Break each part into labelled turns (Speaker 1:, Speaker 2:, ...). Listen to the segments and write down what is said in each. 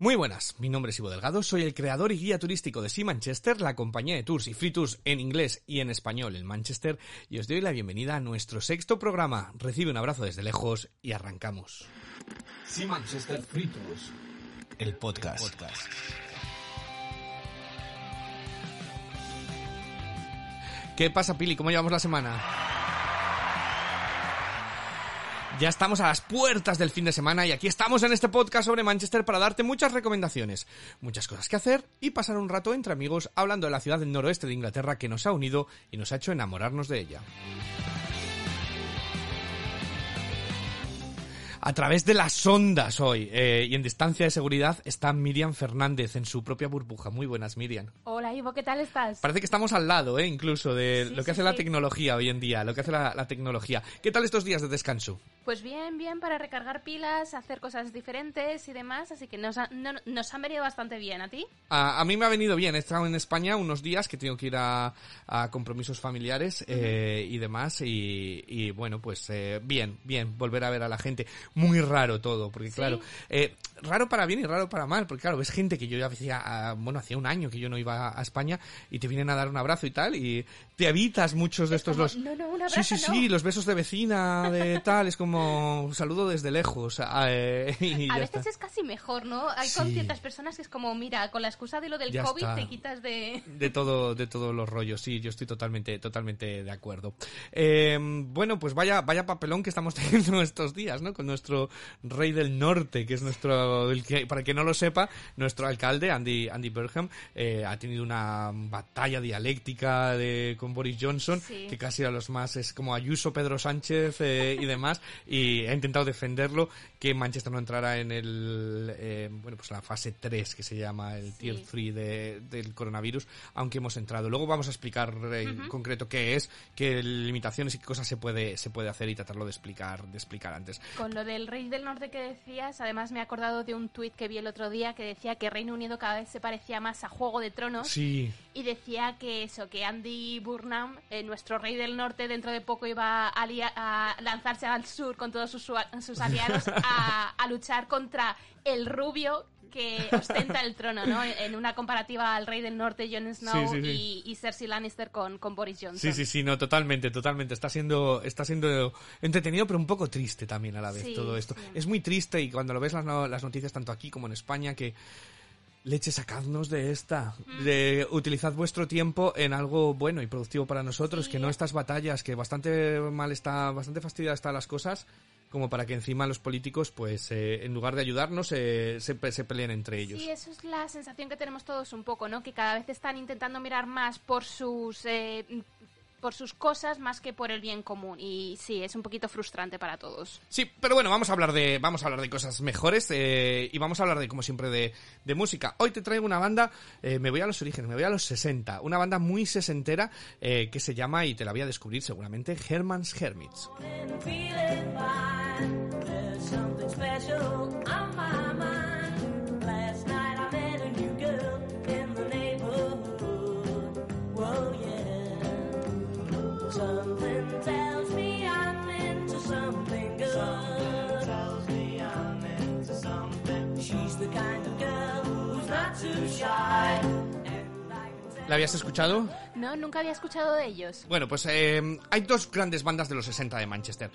Speaker 1: Muy buenas, mi nombre es Ivo Delgado, soy el creador y guía turístico de Sea Manchester, la compañía de tours y free tours en inglés y en español en Manchester, y os doy la bienvenida a nuestro sexto programa. Recibe un abrazo desde lejos y arrancamos.
Speaker 2: Sea Manchester Free Tours,
Speaker 1: el podcast.
Speaker 2: el podcast.
Speaker 1: ¿Qué pasa, Pili? ¿Cómo llevamos la semana? Ya estamos a las puertas del fin de semana y aquí estamos en este podcast sobre Manchester para darte muchas recomendaciones, muchas cosas que hacer y pasar un rato entre amigos hablando de la ciudad del noroeste de Inglaterra que nos ha unido y nos ha hecho enamorarnos de ella. A través de las ondas hoy eh, y en distancia de seguridad está Miriam Fernández en su propia burbuja. Muy buenas, Miriam.
Speaker 3: Hola Ivo, ¿qué tal estás?
Speaker 1: Parece que estamos al lado, ¿eh? incluso, de
Speaker 3: Sí,
Speaker 1: lo que
Speaker 3: sí,
Speaker 1: hace la tecnología hoy en día, lo que hace la, la tecnología. ¿Qué tal estos días de descanso?
Speaker 3: Pues bien, bien para recargar pilas, hacer cosas diferentes y demás, así que nos, ha- no- nos han venido bastante bien. ¿A ti?
Speaker 1: A, a mí me ha venido bien. He estado en España unos días que tengo que ir a, a compromisos familiares eh, y demás. Y, y, bueno, pues eh, bien, bien, volver a ver a la gente. Muy raro todo, porque
Speaker 3: ¿Sí?
Speaker 1: claro, eh, raro para bien y raro para mal, porque claro, ves gente que yo ya hacía, ah, bueno, hacía un año que yo no iba a España y te vienen a dar un abrazo y tal, y te evitas muchos de
Speaker 3: Es
Speaker 1: estos
Speaker 3: como,
Speaker 1: los...
Speaker 3: no, no, un
Speaker 1: Sí, sí,
Speaker 3: no.
Speaker 1: sí, los besos de vecina, de tal, es como un saludo desde lejos. eh, y
Speaker 3: A veces
Speaker 1: está.
Speaker 3: es casi mejor, ¿no? Hay con ciertas personas que es como, mira, con la excusa de lo del
Speaker 1: Ya
Speaker 3: COVID
Speaker 1: está.
Speaker 3: te quitas de...
Speaker 1: de todo de todos los rollos sí yo estoy totalmente totalmente de acuerdo Eh, bueno pues vaya vaya papelón que estamos teniendo estos días no con nuestro rey del norte que es nuestro el que para que no lo sepa nuestro alcalde Andy Andy eh, ha tenido una batalla dialéctica de con Boris Johnson
Speaker 3: Sí.
Speaker 1: que casi a los más es como Ayuso Pedro Sánchez eh, y demás y ha intentado defenderlo que Manchester no entrara en el eh, bueno pues la fase 3 que se llama el
Speaker 3: Sí.
Speaker 1: tier 3 de- del coronavirus, aunque hemos entrado. Luego vamos a explicar en concreto qué es, qué limitaciones y qué cosas se puede, se puede hacer y tratarlo de explicar, de explicar antes.
Speaker 3: Con lo del Rey del Norte que decías, además me he acordado de un tuit que vi el otro día que decía que Reino Unido cada vez se parecía más a Juego de Tronos.
Speaker 1: Sí,
Speaker 3: Y decía que eso, que Andy Burnham, eh, nuestro rey del norte, dentro de poco iba a, a lanzarse al sur con todos sus, sus aliados a, a luchar contra el rubio que ostenta el trono, ¿no? En una comparativa al rey del norte, Jon Snow,
Speaker 1: Sí, sí, sí.
Speaker 3: Y, y Cersei Lannister con, con Boris Johnson.
Speaker 1: sí, sí, sí, no, totalmente, totalmente. Está siendo, está siendo entretenido, pero un poco triste también a la vez todo esto. Es muy triste y cuando lo ves las, no- las noticias tanto aquí como en España que leche sacadnos de esta, de utilizad vuestro tiempo en algo bueno y productivo para nosotros,
Speaker 3: Sí.
Speaker 1: que no estas batallas, que bastante mal está, bastante fastidiadas están las cosas, como para que encima los políticos, pues, eh, en lugar de ayudarnos, eh, se peleen entre ellos.
Speaker 3: Sí, eso es la sensación que tenemos todos un poco, ¿no? Que cada vez están intentando mirar más por sus eh, por sus cosas más que por el bien común y sí, es un poquito frustrante para todos.
Speaker 1: Sí, pero bueno, vamos a hablar de, vamos a hablar de cosas mejores eh, y vamos a hablar de, como siempre, de, de música. Hoy te traigo una banda, eh, me voy a los orígenes, me voy a los 60, una banda muy sesentera eh, que se llama, y te la voy a descubrir seguramente, Herman's Hermits. ¿La habías escuchado?
Speaker 3: No, nunca había escuchado de ellos.
Speaker 1: Bueno, pues eh, hay dos grandes bandas de los 60 de Manchester.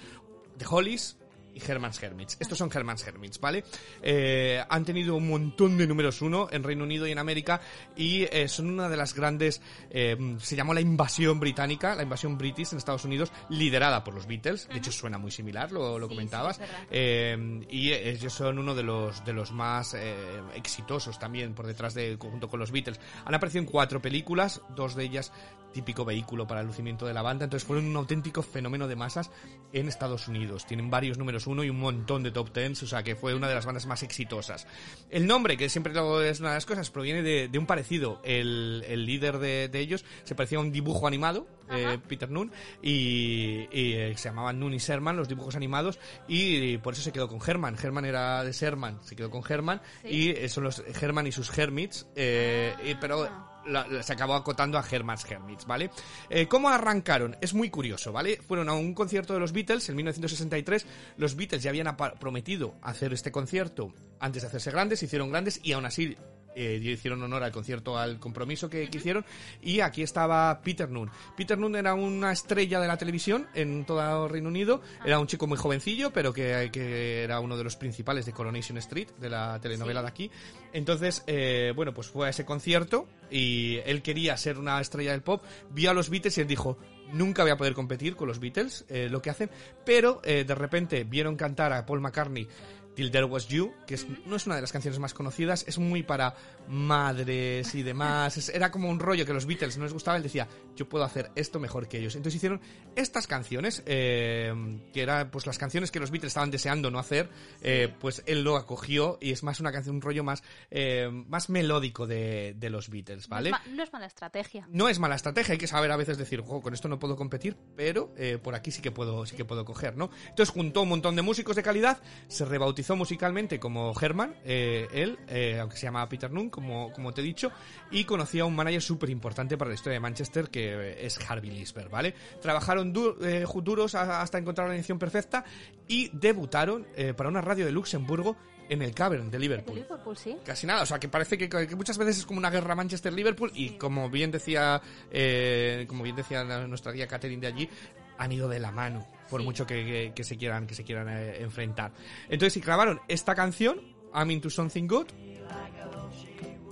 Speaker 1: The Hollies y Herman's Hermits. Estos son Herman's Hermits, ¿vale? Eh, han tenido un montón de números uno en Reino Unido y en América y eh, son una de las grandes... eh, se llamó la invasión británica, la invasión british en Estados Unidos, liderada por los Beatles. De hecho, suena muy similar, lo, lo
Speaker 3: Sí,
Speaker 1: comentabas.
Speaker 3: sí.
Speaker 1: Eh, y ellos son uno de los, de los más eh, exitosos también por detrás de, junto con los Beatles. Han aparecido en cuatro películas, dos de ellas típico vehículo para el lucimiento de la banda, entonces fueron un auténtico fenómeno de masas en Estados Unidos. Tienen varios números uno y un montón de top tens, o sea que fue una de las bandas más exitosas. El nombre, que siempre es una de las cosas, proviene de, de un parecido. El, el líder de, de ellos se parecía a un dibujo animado, eh, Peter Noon, y, y, eh, se llamaban Noon y Sherman, los dibujos animados, y, por eso se quedó con Herman. Herman era de Sherman, se quedó con Herman,
Speaker 3: Sí.
Speaker 1: y eh, son los Herman y sus Hermits, eh, y- pero la- se acabó acotando a Herman's Hermits, ¿vale? Eh, ¿Cómo arrancaron? Es muy curioso, ¿vale? Fueron a un concierto de los Beatles en 1963. Los Beatles ya habían prometido hacer este concierto antes de hacerse grandes, se hicieron grandes y aún así eh, hicieron honor al concierto, al compromiso que, que hicieron. Y aquí estaba Peter Noon. Peter Noon era una estrella de la televisión en todo el Reino Unido. Era un chico muy jovencillo, pero que, que era uno de los principales de Coronation Street, de la telenovela de aquí. Entonces, eh, bueno, pues fue a ese concierto y él quería ser una estrella del pop. Vio a los Beatles y él dijo. Nunca voy a poder competir con los Beatles, eh, lo que hacen, pero eh, de repente vieron cantar a Paul McCartney Till There Was You, que es- no es una de las canciones más conocidas, es muy para madres y demás. Es- era como un rollo que a los Beatles no les gustaba. Él decía, yo puedo hacer esto mejor que ellos. Entonces hicieron estas canciones, eh, que eran pues las canciones que los Beatles estaban deseando no hacer, eh, pues él lo acogió y es más una canción, un rollo más, eh, más melódico de, de los Beatles, ¿vale?
Speaker 3: No, es ma- no es mala estrategia.
Speaker 1: No es mala estrategia, hay que saber a veces decir, "Jo, con esto no puedo competir, pero por aquí sí que puedo, sí que puedo coger, ¿no? Entonces juntó un montón de músicos de calidad, se rebautizó musicalmente como Herman, eh, él, eh, aunque se llama Peter Noon, como, como te he dicho, y conocía a un manager súper importante para la historia de Manchester, que eh, es Harvey Lisber, ¿vale? Trabajaron du- eh, duros hasta encontrar la edición perfecta y debutaron para una radio de Luxemburgo en el Cavern de
Speaker 3: De
Speaker 1: Liverpool.
Speaker 3: Liverpool, sí.
Speaker 1: Casi nada, o sea que parece que, que muchas veces es como una guerra Manchester-Liverpool y como bien decía como bien decía nuestra guía Catherine de allí, han ido de la mano, por
Speaker 3: Sí.
Speaker 1: mucho que, que- que se quieran, que se quieran eh, enfrentar. Entonces, si grabaron esta canción, I'm into something good,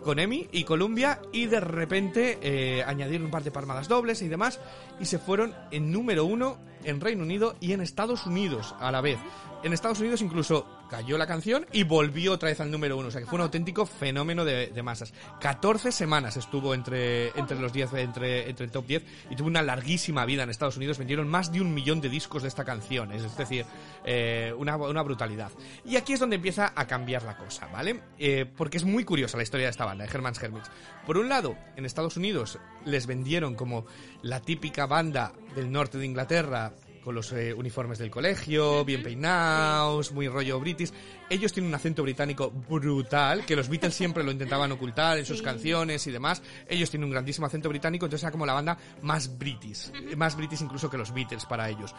Speaker 1: con Emi y Columbia y de repente eh, añadieron un par de palmadas dobles y demás y se fueron en número uno en Reino Unido y en Estados Unidos a la vez. En Estados Unidos incluso cayó la canción y volvió otra vez al número uno, o sea que fue un auténtico fenómeno de, masas. 14 semanas estuvo entre, entre los 10, entre, entre el top 10 y tuvo una larguísima vida en Estados Unidos, vendieron más de un millón de discos de esta canción, es decir, eh, una, una brutalidad. Y aquí es donde empieza a cambiar la cosa, ¿vale? Eh, porque es muy curiosa la historia de esta banda, de Herman's Hermits. Por un lado, en Estados Unidos les vendieron como la típica banda del norte de Inglaterra con los eh, uniformes del colegio, bien peinados, muy rollo british. Ellos tienen un acento británico brutal, que los Beatles siempre lo intentaban ocultar en sus
Speaker 3: Sí.
Speaker 1: canciones y demás. Ellos tienen un grandísimo acento británico, entonces era como la banda más british, más british incluso que los Beatles para ellos.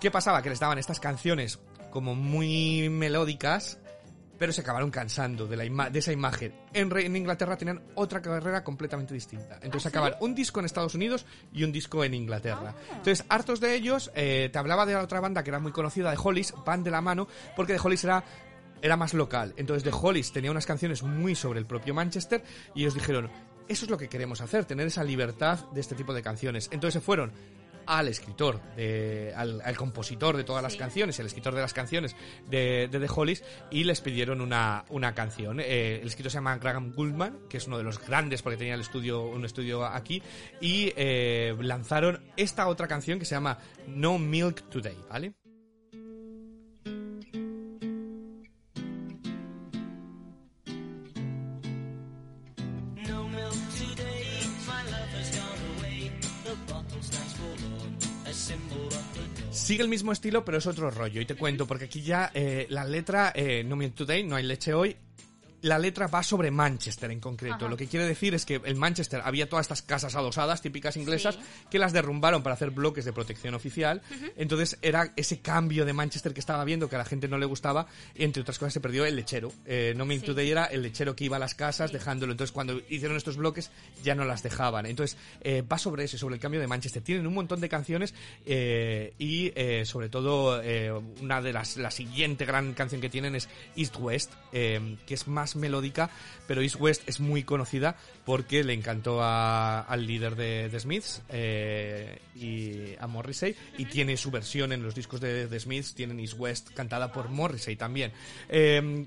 Speaker 1: ¿Qué pasaba? Que les daban estas canciones como muy melódicas, pero se acabaron cansando de, la ima- de esa imagen. En, en Inglaterra tenían otra carrera completamente distinta. Entonces acaban un disco en Estados Unidos y un disco en Inglaterra. Entonces, hartos de ellos, eh, te hablaba de la otra banda que era muy conocida, de Hollies, van de la mano, porque de Hollies era era más local. Entonces The Hollies tenía unas canciones muy sobre el propio Manchester y ellos dijeron, eso es lo que queremos hacer, tener esa libertad de este tipo de canciones. Entonces se fueron al escritor, de, al, al compositor de todas las
Speaker 3: Sí.
Speaker 1: canciones, el escritor de las canciones de, de The Hollies y les pidieron una, una canción. Eh, el escritor se llama Graham Goldman, que es uno de los grandes porque tenía el estudio, un estudio aquí, y eh, lanzaron esta otra canción que se llama No Milk Today, ¿vale? Sigue el mismo estilo, pero es otro rollo. Y te cuento, porque aquí ya eh, la letra, eh, No Milk Today, no hay leche hoy. La letra va sobre Manchester en concreto.
Speaker 3: Ajá.
Speaker 1: Lo que quiere decir es que en Manchester había todas estas casas adosadas típicas inglesas
Speaker 3: Sí.
Speaker 1: que las derrumbaron para hacer bloques de protección oficial. Entonces era ese cambio de Manchester que estaba viendo que a la gente no le gustaba. Entre otras cosas se perdió el lechero. Eh, no Milk
Speaker 3: Sí.
Speaker 1: Today era el lechero que iba a las casas
Speaker 3: Sí.
Speaker 1: dejándolo. Entonces cuando hicieron estos bloques ya no las dejaban. Entonces eh, va sobre eso, sobre el cambio de Manchester. Tienen un montón de canciones eh, y eh, sobre todo una de las, la siguiente gran canción que tienen es East West, que es más melódica, pero East West es muy conocida porque le encantó al líder de, de Smiths eh, y a Morrissey y tiene su versión en los discos de, de Smiths, tienen East West cantada por Morrissey también. Eh,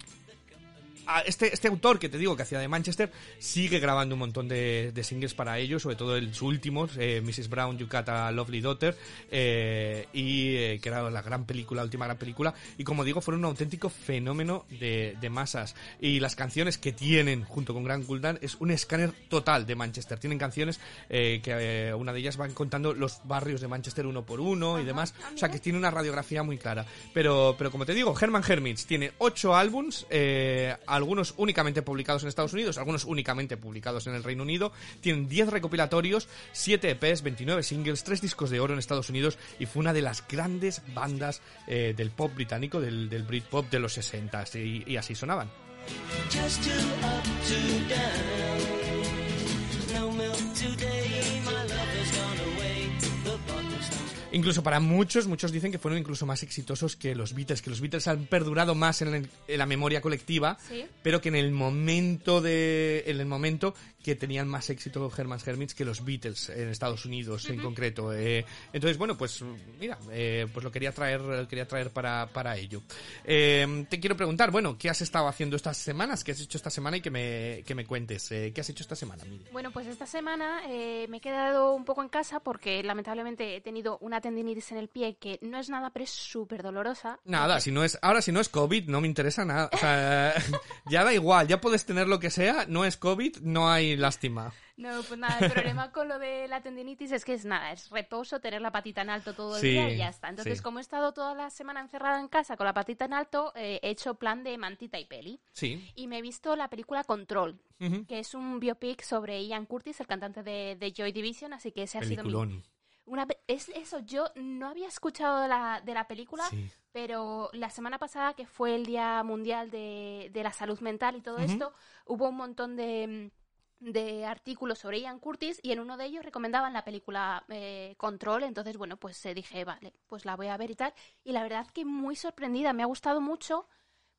Speaker 1: este, este autor que te digo que hacía de Manchester sigue grabando un montón de, de singles para ellos, sobre todo el, su último, eh, Mrs. Brown, You Got a Lovely Daughter, eh, y eh, que era la gran película, la última gran película, y como digo, fueron un auténtico fenómeno de, de masas. Y las canciones que tienen junto con Grant Guldan es un escáner total de Manchester. Tienen canciones eh, que una de ellas van contando los barrios de Manchester uno por uno y demás, o sea que tiene una radiografía muy clara. Pero, pero como te digo, Herman Hermits tiene ocho álbums, eh, algunos únicamente publicados en Estados Unidos, algunos únicamente publicados en el Reino Unido. Tienen 10 recopilatorios, 7 EPs, 29 singles, 3 discos de oro en Estados Unidos y fue una de las grandes bandas eh, del pop británico, del, del Britpop de los 60 y, y así sonaban. Incluso para muchos, muchos dicen que fueron incluso más exitosos que los Beatles, que los Beatles han perdurado más en, el- en la memoria colectiva,
Speaker 3: Sí.
Speaker 1: pero que en el momento de, en el momento que tenían más éxito Herman's Hermits que los Beatles en Estados Unidos en concreto. Eh, entonces, bueno, pues mira, eh, pues lo quería traer, lo quería traer para, para ello. Eh, te quiero preguntar, bueno, ¿qué has estado haciendo estas semanas? ¿Qué has hecho esta semana y que me, que me cuentes? Eh, ¿Qué has hecho esta semana?
Speaker 3: Bueno, pues esta semana eh, me he quedado un poco en casa porque lamentablemente he tenido una tendinitis en el pie que no es nada, pero es súper dolorosa.
Speaker 1: Nada, si no es, ahora si no es COVID, no me interesa nada. O sea, ya da igual, ya puedes tener lo que sea, no es COVID, no hay lástima.
Speaker 3: No, pues nada, el problema con lo de la tendinitis es que es nada, es reposo, tener la patita en alto todo el
Speaker 1: Sí,
Speaker 3: día y ya está. Entonces,
Speaker 1: sí.
Speaker 3: como he estado toda la semana encerrada en casa con la patita en alto, eh, he hecho plan de mantita y peli.
Speaker 1: Sí.
Speaker 3: Y me he visto la película Control, que es un biopic sobre Ian Curtis, el cantante de, de Joy Division, así que ese ha sido mi... Una, es eso, yo no había escuchado de la, de la película,
Speaker 1: Sí.
Speaker 3: pero la semana pasada, que fue el Día Mundial de, de la Salud Mental y todo esto, hubo un montón de, de artículos sobre Ian Curtis y en uno de ellos recomendaban la película eh, Control, entonces bueno, pues eh, dije, vale, pues la voy a ver y tal. Y la verdad que muy sorprendida, me ha gustado mucho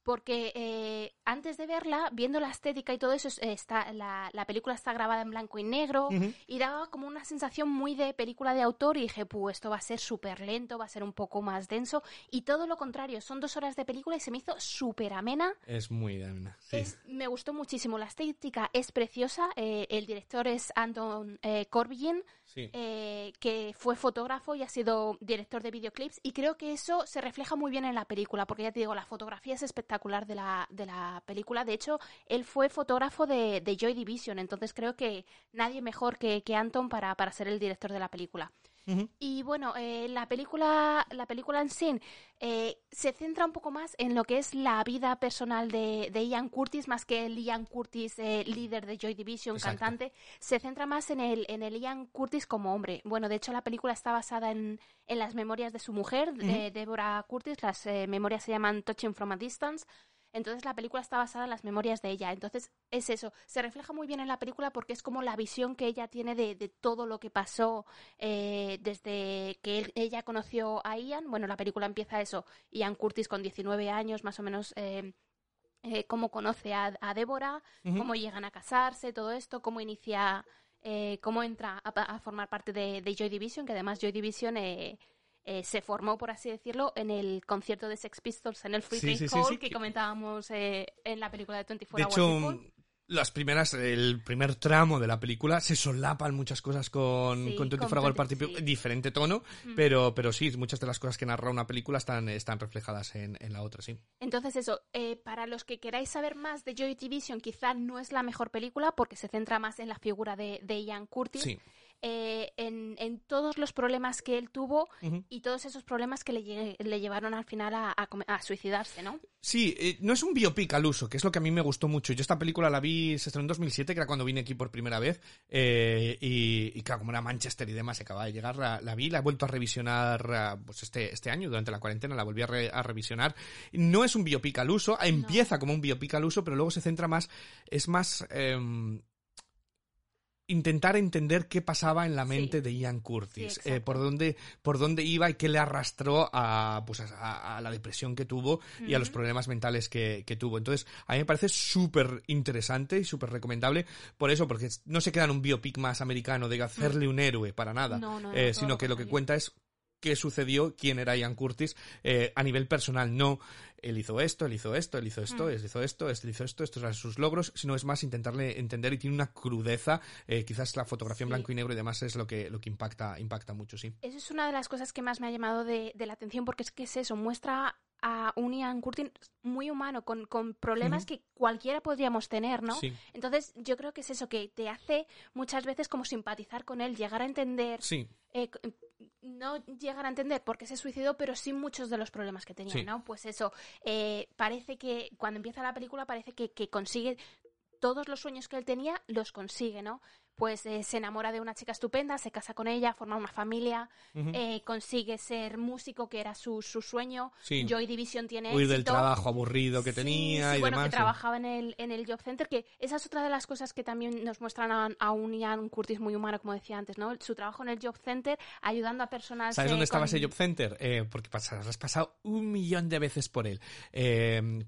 Speaker 3: porque eh, antes de verla, viendo la estética y todo eso, es- está, la, la película está grabada en blanco y negro y daba como una sensación muy de película de autor y dije, pues esto va a ser súper lento, va a ser un poco más denso y todo lo contrario, son dos horas de película y se me hizo súper amena.
Speaker 1: Es muy. Sí.
Speaker 3: Es- me gustó muchísimo, la estética es preciosa, eh, el director es Anton eh, Corbijn, eh, que fue fotógrafo y ha sido director de videoclips y creo que eso se refleja muy bien en la película porque ya te digo, la fotografía es espectacular de la, de la película. De hecho, él fue fotógrafo de, de Joy Division, entonces creo que nadie mejor que, que Anton para, para ser el director de la película. Y bueno, eh, la película, la película en sí eh, se centra un poco más en lo que es la vida personal de, de Ian Curtis, más que el Ian Curtis, eh, líder de Joy Division,
Speaker 1: Exacto.
Speaker 3: cantante. Se centra más en el, en el Ian Curtis como hombre. Bueno, de hecho, la película está basada en, en las memorias de su mujer, de Deborah Curtis. Las eh, memorias se llaman Touching from a Distance. Entonces la película está basada en las memorias de ella. Entonces es eso, se refleja muy bien en la película porque es como la visión que ella tiene de, de todo lo que pasó eh, desde que él- ella conoció a Ian. Bueno, la película empieza eso, Ian Curtis con 19 años más o menos. eh, eh, cómo conoce a, a Débora, cómo llegan a casarse, todo esto, cómo inicia, eh, cómo entra a, a formar parte de, de Joy Division, que además Joy Division eh, se formó, por así decirlo, en el concierto de Sex Pistols en el Free Trade
Speaker 1: sí, sí,
Speaker 3: Hall
Speaker 1: sí,
Speaker 3: que comentábamos eh, en la película de 24
Speaker 1: De
Speaker 3: Hours
Speaker 1: hecho,
Speaker 3: Before.
Speaker 1: las primeras, el primer tramo de la película se solapan muchas cosas con,
Speaker 3: Sí,
Speaker 1: con 24
Speaker 3: con
Speaker 1: Hour
Speaker 3: 20,
Speaker 1: Party
Speaker 3: sí.
Speaker 1: Diferente tono, pero, pero sí, muchas de las cosas que narra una película están, están reflejadas en, en la otra, sí.
Speaker 3: Entonces eso, eh, para los que queráis saber más de Joy Division, quizá no es la mejor película porque se centra más en la figura de, de Ian Curtis.
Speaker 1: Sí.
Speaker 3: Eh, en, en todos los problemas que él tuvo y todos esos problemas que le, lle- le llevaron al final a, a come- a suicidarse, ¿no?
Speaker 1: Sí, eh, no es un biopic al uso, que es lo que a mí me gustó mucho. Yo esta película la vi, se estrenó en 2007, que era cuando vine aquí por primera vez, eh, y, y claro, como era Manchester y demás, acababa de llegar, la, la vi, la he vuelto a revisionar pues este, este año, durante la cuarentena, la volví a, re- a revisionar. No es un biopic al uso, empieza como un biopic al uso, pero luego se centra más, es más... intentar entender qué pasaba en la
Speaker 3: Sí.
Speaker 1: mente de Ian Curtis,
Speaker 3: Sí,
Speaker 1: eh, por dónde por dónde iba y qué le arrastró a pues a, a la depresión que tuvo y a los problemas mentales que, que tuvo. Entonces, a mí me parece súper interesante y súper recomendable por eso, porque no se queda en un biopic más americano de hacerle un héroe para nada,
Speaker 3: No,
Speaker 1: eh, sino que lo que cuenta es qué sucedió, quién era Ian Curtis eh, a nivel personal, no él hizo esto, él hizo esto, él hizo esto,
Speaker 3: Mm.
Speaker 1: él hizo esto, él hizo esto, estos eran sus logros, sino es más intentarle entender y tiene una crudeza, eh, quizás la fotografía en
Speaker 3: Sí.
Speaker 1: blanco y negro y demás es lo que, lo que impacta, impacta mucho, sí.
Speaker 3: Eso es una de las cosas que más me ha llamado de, de la atención porque es que es eso, muestra a un Ian Curtin muy humano, con, con problemas que cualquiera podríamos tener, ¿no?
Speaker 1: Sí.
Speaker 3: Entonces yo creo que es eso, que te hace muchas veces como simpatizar con él, llegar a entender
Speaker 1: Sí,
Speaker 3: eh, no llegar a entender por qué se suicidó, pero sí muchos de los problemas que tenía,
Speaker 1: Sí.
Speaker 3: ¿no? Pues eso, eh, parece que cuando empieza la película parece que, que consigue todos los sueños que él tenía, los consigue, ¿no? Pues eh, se enamora de una chica estupenda, se casa con ella, forma una familia, eh, consigue ser músico, que era su, su sueño.
Speaker 1: Sí.
Speaker 3: Joy Division tiene
Speaker 1: Huir del
Speaker 3: éxito.
Speaker 1: trabajo aburrido que
Speaker 3: Sí,
Speaker 1: tenía
Speaker 3: sí,
Speaker 1: y
Speaker 3: bueno,
Speaker 1: demás.
Speaker 3: que trabajaba en el, en el Job Center, que esa es otra de las cosas que también nos muestran a, a un Ian Curtis muy humano, como decía antes, ¿no? Su trabajo en el Job Center, ayudando a personas...
Speaker 1: ¿Sabes
Speaker 3: eh,
Speaker 1: dónde estaba
Speaker 3: con-
Speaker 1: ese Job Center? Eh, porque pas- has pasado un millón de veces por él.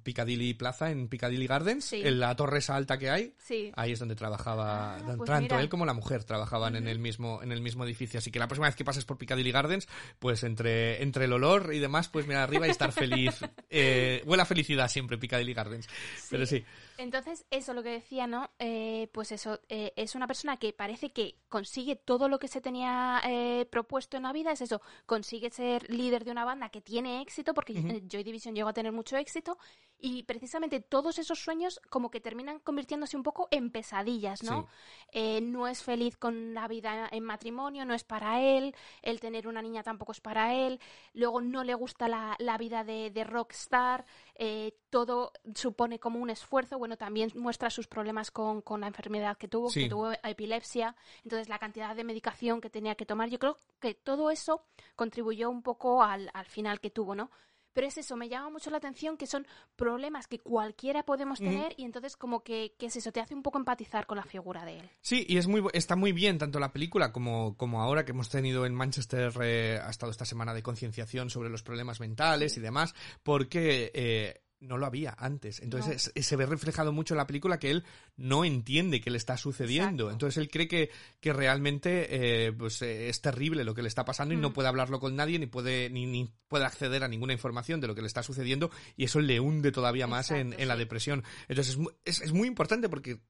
Speaker 1: Piccadilly Plaza, en Piccadilly Gardens, en la torre esa alta que hay. Ahí es donde trabajaba
Speaker 3: Ah, pues
Speaker 1: él como la mujer trabajaban en el mismo en el mismo edificio. Así que la próxima vez que pases por Piccadilly Gardens, pues entre entre el olor y demás, pues mirar arriba y estar feliz. Eh, huele a felicidad siempre Piccadilly Gardens. Pero sí,
Speaker 3: Entonces, eso lo que decía, ¿no? Eh, pues eso, eh, es una persona que parece que consigue todo lo que se tenía eh, propuesto en la vida, es eso, consigue ser líder de una banda que tiene éxito, porque eh, Joy Division llegó a tener mucho éxito, y precisamente todos esos sueños como que terminan convirtiéndose un poco en pesadillas, ¿no?
Speaker 1: Sí.
Speaker 3: Eh, no es feliz con la vida en matrimonio, no es para él, el tener una niña tampoco es para él, luego no le gusta la, la vida de, de rockstar, eh, todo supone como un esfuerzo, bueno, también muestra sus problemas con, con la enfermedad que tuvo,
Speaker 1: Sí.
Speaker 3: que tuvo epilepsia, entonces la cantidad de medicación que tenía que tomar, yo creo que todo eso contribuyó un poco al, al final que tuvo, ¿no? Pero es eso, me llama mucho la atención que son problemas que cualquiera podemos tener y entonces como que, que es eso, te hace un poco empatizar con la figura de él.
Speaker 1: Sí, y es muy, está muy bien tanto la película como, como ahora que hemos tenido en Manchester, eh, ha estado esta semana de concienciación sobre los problemas mentales y demás, porque eh, no lo había antes. Entonces es- se ve reflejado mucho en la película que él no entiende qué le está sucediendo.
Speaker 3: Exacto.
Speaker 1: Entonces él cree que, que realmente eh, pues, eh, es terrible lo que le está pasando y no
Speaker 3: Mm.
Speaker 1: puede hablarlo con nadie ni puede, ni, ni puede acceder a ninguna información de lo que le está sucediendo y eso le hunde todavía más en, en la depresión. Entonces es, es, es muy importante porque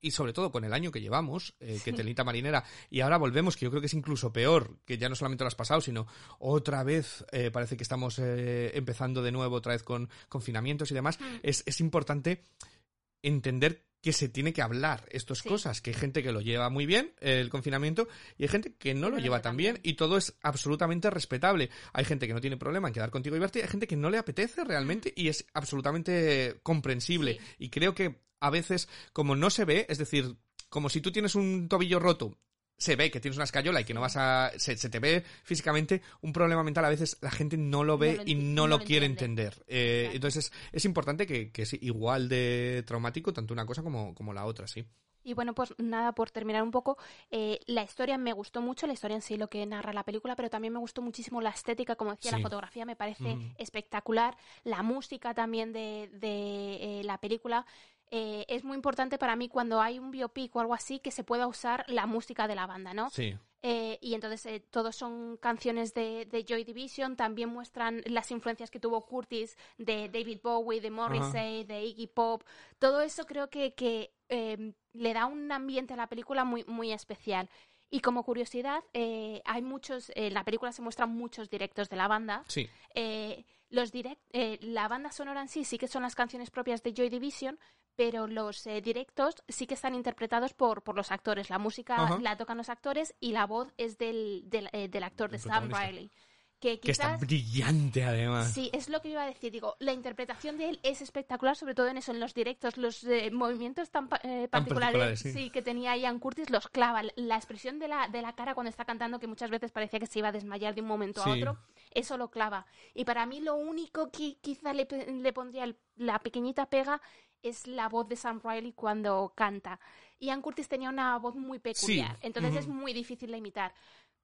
Speaker 1: y sobre todo con el año que llevamos, eh, que telita marinera, y ahora volvemos, que yo creo que es incluso peor, que ya no solamente lo has pasado, sino otra vez eh, parece que estamos eh, empezando de nuevo otra vez con confinamientos y demás, es, es importante entender que se tiene que hablar estas
Speaker 3: Sí.
Speaker 1: cosas, que hay gente que lo lleva muy bien, el confinamiento, y hay gente que no lo lleva tan bien, y todo es absolutamente respetable. Hay gente que no tiene problema en quedar contigo y verte, hay gente que no le apetece realmente, y es absolutamente comprensible.
Speaker 3: Sí.
Speaker 1: Y creo que a veces, como no se ve, es decir, como si tú tienes un tobillo roto, se ve que tienes una escayola y que no vas a. Se, se te ve físicamente un problema mental. A veces la gente no lo ve
Speaker 3: lo
Speaker 1: y no,
Speaker 3: no
Speaker 1: lo quiere
Speaker 3: entiende.
Speaker 1: entender. Eh, entonces es, es importante que, que es igual de traumático tanto una cosa como, como la otra, sí.
Speaker 3: Y bueno, pues nada, por terminar un poco, eh, la historia me gustó mucho, la historia en sí, lo que narra la película, pero también me gustó muchísimo la estética, como decía,
Speaker 1: Sí.
Speaker 3: la fotografía me parece espectacular, la música también de, de, eh, la película. Eh, es muy importante para mí cuando hay un biopic o algo así que se pueda usar la música de la banda, ¿no?
Speaker 1: Sí.
Speaker 3: Eh, y entonces eh, todos son canciones de, de Joy Division, también muestran las influencias que tuvo Curtis de David Bowie, de Morrissey, de Iggy Pop. Todo eso creo que, que eh, le da un ambiente a la película muy, muy especial. Y como curiosidad, eh, hay muchos, en la película se muestran muchos directos de la banda.
Speaker 1: Sí.
Speaker 3: Eh, los direct, la banda sonora en sí sí que son las canciones propias de Joy Division, pero los eh, directos sí que están interpretados por, por los actores. La música
Speaker 1: Ajá.
Speaker 3: la tocan los actores y la voz es del, del, eh, del actor, de Sam. Riley. Que
Speaker 1: Que está
Speaker 3: quizás...
Speaker 1: brillante además.
Speaker 3: Sí, es lo que iba a decir. Digo, la interpretación de él es espectacular, sobre todo en eso, en los directos, los eh, movimientos tan, eh,
Speaker 1: Tan
Speaker 3: particulares,
Speaker 1: sí.
Speaker 3: que tenía Ian Curtis los clava. La expresión de la, de la cara cuando está cantando, que muchas veces parecía que se iba a desmayar de un momento
Speaker 1: Sí.
Speaker 3: a otro, eso lo clava. Y para mí lo único que quizá le, le pondría el- la pequeñita pega es la voz de Sam Riley cuando canta. Ian Curtis tenía una voz muy peculiar,
Speaker 1: Sí,
Speaker 3: entonces es muy difícil de imitar.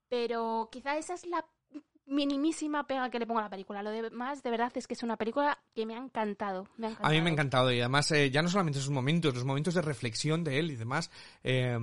Speaker 3: Pero quizá esa es la minimísima pega que le pongo a la película. Lo demás, de verdad, es que es una película que me ha encantado. Me ha
Speaker 1: A mí me ha
Speaker 3: encantado.
Speaker 1: encantado y además eh, ya no solamente esos momentos, los momentos de reflexión de él y demás, eh,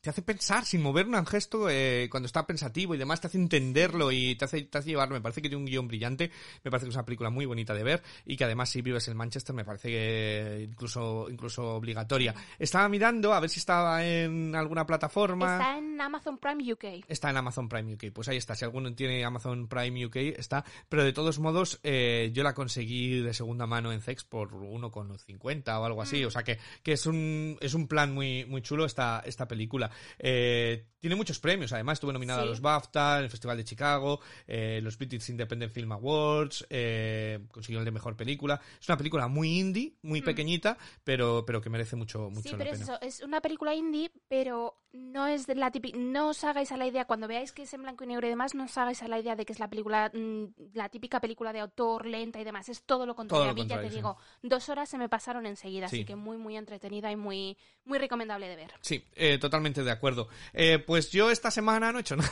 Speaker 1: te hace pensar sin mover un gesto eh, cuando está pensativo y demás, te hace entenderlo y te hace, te hace llevarlo. Me parece que tiene un guion brillante, me parece que es una película muy bonita de ver y que además si vives en Manchester me parece que incluso, incluso obligatoria. Estaba mirando a ver si estaba en alguna plataforma.
Speaker 3: Está en Amazon Prime UK.
Speaker 1: Está en Amazon Prime UK. Pues ahí está. Si alguno tiene Amazon Prime UK, está. Pero de todos modos, eh, yo la conseguí de segunda mano en Zex por 1,50 o algo así. O sea que, que es un, es un plan muy, muy chulo esta, esta película. Eh, tiene muchos premios, además estuve nominada
Speaker 3: Sí.
Speaker 1: a los BAFTA, el Festival de Chicago, eh, los British Independent Film Awards, eh, consiguió el de Mejor Película. Es una película muy indie, muy pequeñita, pero, pero que merece mucho, mucho
Speaker 3: Mm. Sí,
Speaker 1: la
Speaker 3: pero
Speaker 1: pena.
Speaker 3: eso, es una película indie, pero no es de la típica, no os hagáis a la idea, cuando veáis que es en blanco y negro y demás, no os hagáis a la idea de que es la película, mm, la típica película de autor, lenta y demás, es todo lo contrario.
Speaker 1: Todo lo
Speaker 3: a mí ya te
Speaker 1: sí.
Speaker 3: digo, dos horas se me pasaron enseguida,
Speaker 1: Sí.
Speaker 3: así que muy, muy entretenida y muy, muy recomendable de ver.
Speaker 1: Sí, eh, totalmente de acuerdo. Eh, pues yo esta semana no he hecho nada.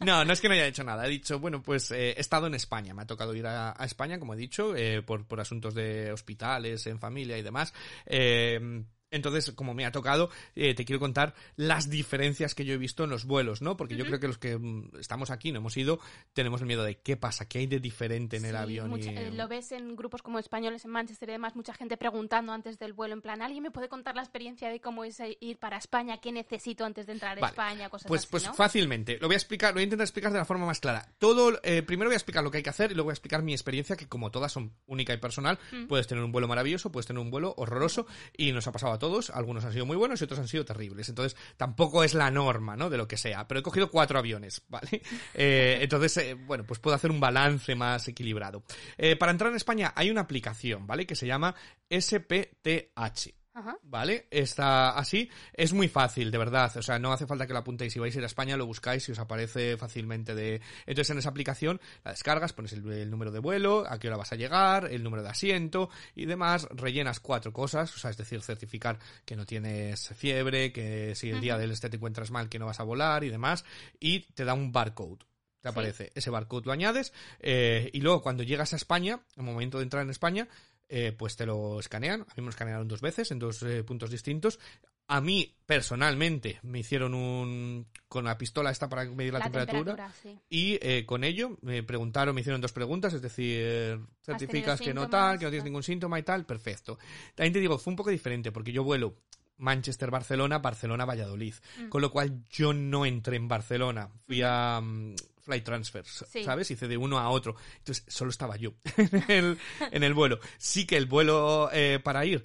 Speaker 1: no, no es que no haya hecho nada. He dicho, bueno, pues eh, he estado en España. Me ha tocado ir a, España, como he dicho, eh, por, por asuntos de hospitales, en familia y demás. Eh, entonces, como me ha tocado, eh, te quiero contar las diferencias que yo he visto en los vuelos, ¿no? Porque yo creo que los que mm, estamos aquí, no hemos ido, tenemos el miedo de qué pasa, qué hay de diferente en el avión.
Speaker 3: mucha-
Speaker 1: y...
Speaker 3: eh, lo ves en grupos como españoles en Manchester y demás, mucha gente preguntando antes del vuelo, en plan, ¿alguien me puede contar la experiencia de cómo es eh, ir para España? ¿Qué necesito antes de entrar a
Speaker 1: Vale.
Speaker 3: España? Cosas
Speaker 1: Pues,
Speaker 3: así,
Speaker 1: pues
Speaker 3: ¿no?
Speaker 1: fácilmente. Lo voy a explicar, lo voy a intentar explicar de la forma más clara. Todo, eh, primero voy a explicar lo que hay que hacer y luego voy a explicar mi experiencia, que como todas son única y personal, puedes tener un vuelo maravilloso, puedes tener un vuelo horroroso y nos ha pasado a todos. Algunos han sido muy buenos y otros han sido terribles. Entonces, tampoco es la norma, ¿no? De lo que sea. Pero he cogido cuatro aviones, ¿vale? Eh, entonces, eh, bueno, pues puedo hacer un balance más equilibrado. Eh, para entrar en España hay una aplicación, ¿vale? Que se llama SPTH.
Speaker 3: Ajá.
Speaker 1: ¿Vale? Está así. Es muy fácil, de verdad. O sea, no hace falta que lo apuntéis. Si vais a ir a España, lo buscáis y os aparece fácilmente de. Entonces, en esa aplicación la descargas, pones el, el número de vuelo, a qué hora vas a llegar, el número de asiento y demás. Rellenas cuatro cosas, o sea, es decir, certificar que no tienes fiebre, que si el día del este te encuentras mal, que no vas a volar y demás. Y te da un barcode. Te
Speaker 3: Sí.
Speaker 1: aparece ese barcode, lo añades eh, y luego cuando llegas a España, al momento de entrar en España, eh, pues te lo escanean. A mí me lo escanearon dos veces en dos eh, puntos distintos. A mí, personalmente, me hicieron un... con la pistola esta para medir la,
Speaker 3: La
Speaker 1: temperatura.
Speaker 3: temperatura, sí.
Speaker 1: Y eh, con ello me preguntaron, me hicieron dos preguntas, es decir, certificas que no tal, que no tienes
Speaker 3: Tal.
Speaker 1: ningún síntoma y tal, perfecto. También te digo, fue un poco diferente porque yo vuelo Manchester-Barcelona, Barcelona-Valladolid,
Speaker 3: Mm.
Speaker 1: con lo cual yo no entré en Barcelona, fui a mm, Flight Transfers,
Speaker 3: Sí.
Speaker 1: ¿sabes? Hice de uno a otro. Entonces, solo estaba yo en el, en el vuelo. Sí que el vuelo eh, para ir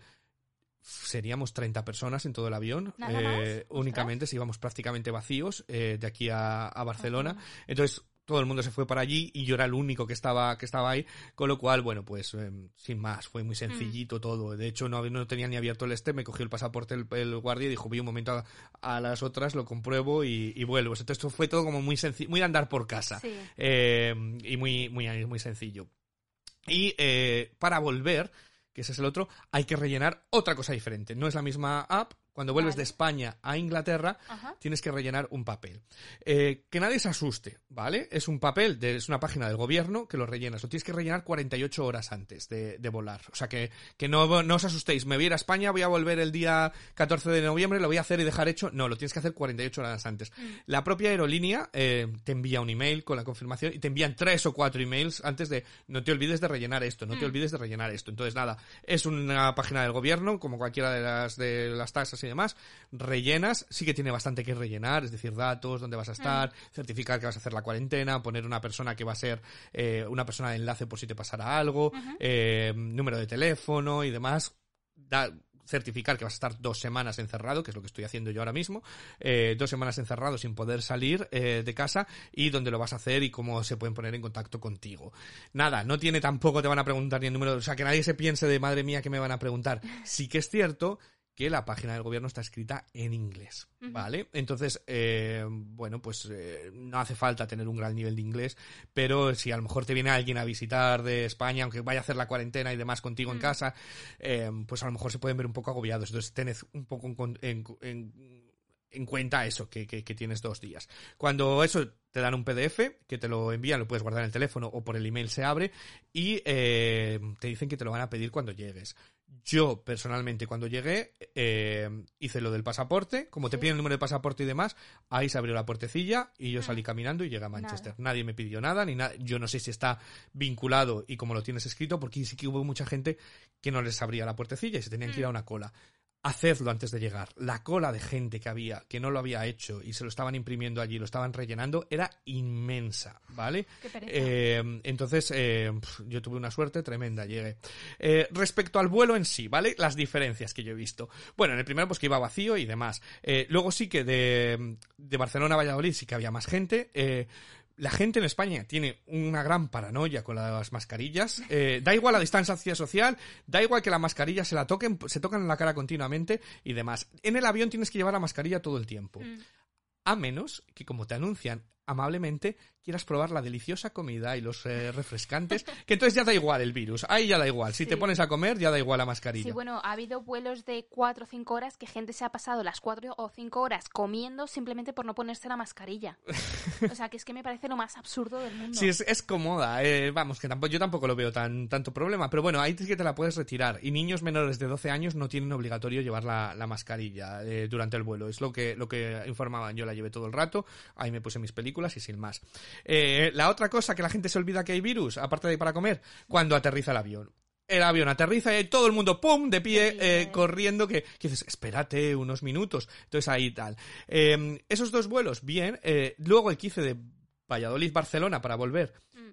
Speaker 1: seríamos 30 personas en todo el avión. Eh, únicamente, si íbamos prácticamente vacíos eh, de aquí a, a Barcelona.
Speaker 3: Ajá.
Speaker 1: Entonces, todo el mundo se fue para allí y yo era el único que estaba, que estaba ahí, con lo cual, bueno, pues eh, sin más, fue muy sencillito todo. De hecho, no, no tenía ni abierto el este, me cogió el pasaporte el, el guardia y dijo, voy un momento a, a las otras, lo compruebo y, y vuelvo. Entonces, esto fue todo como muy sencillo, muy de andar por casa.
Speaker 3: Sí.
Speaker 1: Eh, y muy, muy, muy sencillo. Y eh, para volver, que ese es el otro, hay que rellenar otra cosa diferente. No es la misma app. Cuando vuelves
Speaker 3: Vale.
Speaker 1: de España a Inglaterra,
Speaker 3: Ajá.
Speaker 1: tienes que rellenar un papel. Eh, que nadie se asuste, ¿vale? Es un papel, de, es una página del gobierno que lo rellenas. Lo tienes que rellenar 48 horas antes de, de volar. O sea que, que no, no os asustéis. Me voy a ir a España, voy a volver el día 14 de noviembre, lo voy a hacer y dejar hecho. No, lo tienes que hacer 48 horas antes. La propia aerolínea eh, te envía un email con la confirmación y te envían tres o cuatro emails antes de no te olvides de rellenar esto, no te olvides de rellenar esto. Entonces, nada, es una página del gobierno, como cualquiera de las de las tasas y demás, rellenas, sí que tiene bastante que rellenar, es decir, datos, dónde vas a estar, certificar que vas a hacer la cuarentena, poner una persona que va a ser eh, una persona de enlace por si te pasara algo, eh, número de teléfono y demás. Da- certificar que vas a estar dos semanas encerrado, que es lo que estoy haciendo yo ahora mismo, eh, dos semanas encerrado sin poder salir eh, de casa y dónde lo vas a hacer y cómo se pueden poner en contacto contigo. Nada, no tiene tampoco, te van a preguntar ni el número, o sea, que nadie se piense de madre mía que me van a preguntar. Sí que es cierto que la página del gobierno está escrita en inglés, ¿vale? Entonces, eh, bueno, pues eh, no hace falta tener un gran nivel de inglés, pero si a lo mejor te viene alguien a visitar de España, aunque vaya a hacer la cuarentena y demás contigo en casa, eh, pues a lo mejor se pueden ver un poco agobiados. Entonces, tened un poco en, con- en- en- en cuenta eso, que, que- que tienes dos días. Cuando eso te dan un PDF, que te lo envían, lo puedes guardar en el teléfono o por el email se abre, y eh, te dicen que te lo van a pedir cuando llegues. Yo, personalmente, cuando llegué, eh, hice lo del pasaporte. Como te piden el número de pasaporte y demás, ahí se abrió la puertecilla y yo salí caminando y llegué a Manchester. Nadie me pidió nada, ni nada. Yo no sé si está vinculado y como lo tienes escrito, porque sí que hubo mucha gente que no les abría la puertecilla y se tenían que ir a una cola. Hacedlo antes de llegar. La cola de gente que había, que no lo había hecho y se lo estaban imprimiendo allí, lo estaban rellenando, era inmensa, ¿vale?
Speaker 3: Qué pereza.
Speaker 1: Eh, entonces, eh, yo tuve una suerte tremenda, llegué. Eh, respecto al vuelo en sí, ¿vale? Las diferencias que yo he visto. Bueno, en el primero, pues que iba vacío y demás. Luego sí que de, de Barcelona a Valladolid sí que había más gente. La gente en España tiene una gran paranoia con las mascarillas. Eh, da igual la distancia social, da igual que la mascarilla se la toquen, se tocan en la cara continuamente y demás. En el avión tienes que llevar la mascarilla todo el tiempo.
Speaker 3: Mm.
Speaker 1: A menos que, como te anuncian amablemente, quieras probar la deliciosa comida y los eh, refrescantes, que entonces ya da igual el virus. Ahí ya da igual. Si
Speaker 3: Sí.
Speaker 1: te pones a comer, ya da igual la mascarilla.
Speaker 3: Sí, bueno, ha habido vuelos de 4 o 5 horas que gente se ha pasado las 4 o 5 horas comiendo simplemente por no ponerse la mascarilla. O sea, que es que me parece lo más absurdo del mundo.
Speaker 1: Sí, es, es cómoda. eh, vamos, que tampoco, yo tampoco lo veo tan tanto problema. Pero bueno, ahí sí que te la puedes retirar. Y niños menores de 12 años no tienen obligatorio llevar la, la mascarilla eh, durante el vuelo. Es lo que, lo que informaban. Yo la llevé todo el rato. Ahí me puse mis películas y sin más. Eh, la otra cosa que la gente se olvida que hay virus, aparte de para comer, cuando aterriza el avión. El avión aterriza y hay todo el mundo, ¡pum!, de pie, eh, corriendo, que, que dices, espérate unos minutos. Entonces ahí tal. Eh, esos dos vuelos, bien. Eh, luego el que hice de Valladolid-Barcelona para volver,
Speaker 3: Mm.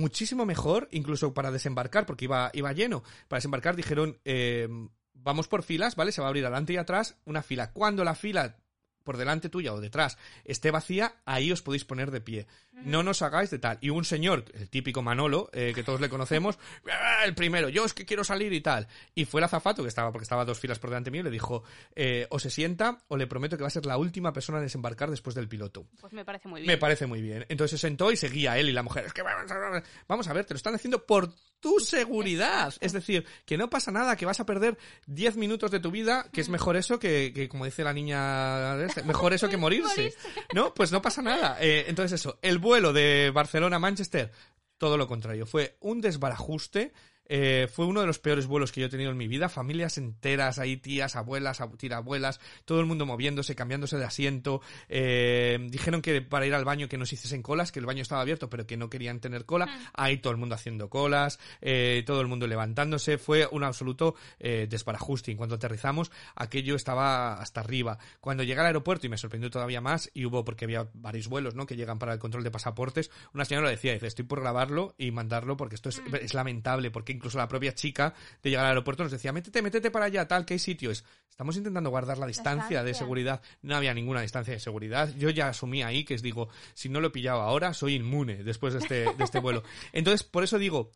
Speaker 1: muchísimo mejor, incluso para desembarcar, porque iba, iba lleno. Para desembarcar dijeron, eh, vamos por filas, ¿vale? Se va a abrir adelante y atrás una fila. Cuando la fila por delante tuya o detrás esté vacía, ahí os podéis poner de pie. No nos hagáis de tal. Y un señor, el típico Manolo, eh, que todos le conocemos, "Ah, el primero, yo es que quiero salir y tal. Y fue el azafato, que estaba, porque estaba dos filas por delante mío, y le dijo, eh, o se sienta, o le prometo que va a ser la última persona en desembarcar después del piloto.
Speaker 3: Pues me parece muy bien.
Speaker 1: Me parece muy bien. Entonces se sentó y seguía él y la mujer. Es que vamos a, vamos a ver, te lo están haciendo por tu seguridad. Es decir, que no pasa nada, que vas a perder 10 minutos de tu vida, que es mejor eso que, que, como dice la niña, mejor eso que morirse. ¿No? Pues no pasa nada. Eh, entonces eso, el vuelo de Barcelona a Manchester, todo lo contrario. Fue un desbarajuste. Eh, fue uno de los peores vuelos que yo he tenido en mi vida. Familias enteras, ahí tías, abuelas, abu- tirabuelas, todo el mundo moviéndose, cambiándose de asiento. Eh, dijeron que para ir al baño que no se hiciesen colas, que el baño estaba abierto, pero que no querían tener cola. Ahí todo el mundo haciendo colas, eh, todo el mundo levantándose. Fue un absoluto eh, desbarajuste. En cuanto aterrizamos, aquello estaba hasta arriba. Cuando llegué al aeropuerto, y me sorprendió todavía más, y hubo, porque había varios vuelos, ¿no? Que llegan para el control de pasaportes, una señora decía, dice, estoy por grabarlo y mandarlo porque esto es, es lamentable, porque incluso la propia chica de llegar al aeropuerto nos decía, métete, métete para allá, tal, que hay sitios. Estamos intentando guardar la distancia de
Speaker 3: distancia.
Speaker 1: seguridad. No había ninguna distancia de seguridad. Yo ya asumí ahí que es, digo, si no lo he pillado ahora, soy inmune después de este, de este vuelo. Entonces, por eso digo,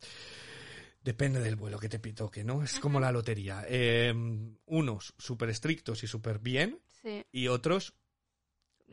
Speaker 1: Depende del vuelo que te toque, ¿no? Es como la lotería. Eh, unos súper estrictos y súper bien
Speaker 3: Sí.
Speaker 1: y otros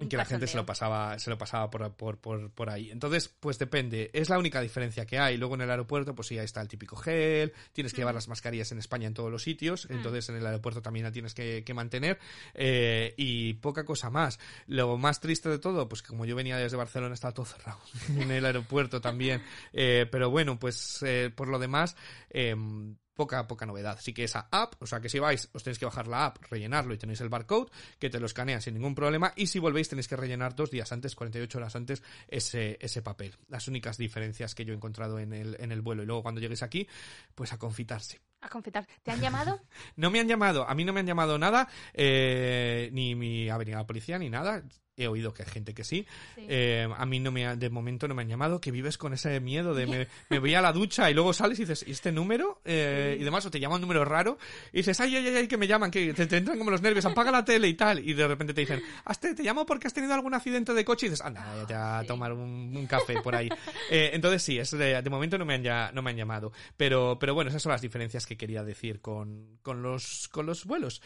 Speaker 1: que la gente se lo pasaba, se lo pasaba por, por, por, por ahí. Entonces, pues depende. Es la única diferencia que hay. Luego en el aeropuerto, pues sí, ahí está el típico gel. Tienes que llevar las mascarillas en España en todos los sitios. Entonces en el aeropuerto también la tienes que, que mantener. Eh, y poca cosa más. Lo más triste de todo, pues como yo venía desde Barcelona, estaba todo cerrado. en el aeropuerto también. Eh, pero bueno, pues eh, por lo demás, em, poca, poca novedad. Sí que esa app, o sea que si vais, os tenéis que bajar la app, rellenarlo y tenéis el barcode, que te lo escanea sin ningún problema. Y si volvéis, tenéis que rellenar dos días antes, 48 horas antes, ese, ese papel. Las únicas diferencias que yo he encontrado en el, en el vuelo. Y luego cuando lleguéis aquí, pues a confitarse.
Speaker 3: A confitar. ¿Te han llamado?
Speaker 1: No me han llamado, a mí no me han llamado nada, eh, ni mi la policía ni nada. He oído que hay gente que sí.
Speaker 3: Sí.
Speaker 1: Eh, a mí no me ha- de momento no me han llamado, que vives con ese miedo de me, me voy a la ducha y luego sales y dices, ¿y este número? Eh, Y demás, o te llama un número raro y dices, ay, ay, ay, ay, que me llaman, que te, te entran como los nervios, apaga la tele y tal. Y de repente te dicen, "Hazte, te llamo porque has tenido algún accidente de coche y dices, anda, vete a
Speaker 3: Sí.
Speaker 1: tomar un, un café por ahí. Eh, entonces sí, es de, de momento no me han, ya, no me han llamado. Pero, pero bueno, esas son las diferencias que quería decir con, con, los, con los vuelos.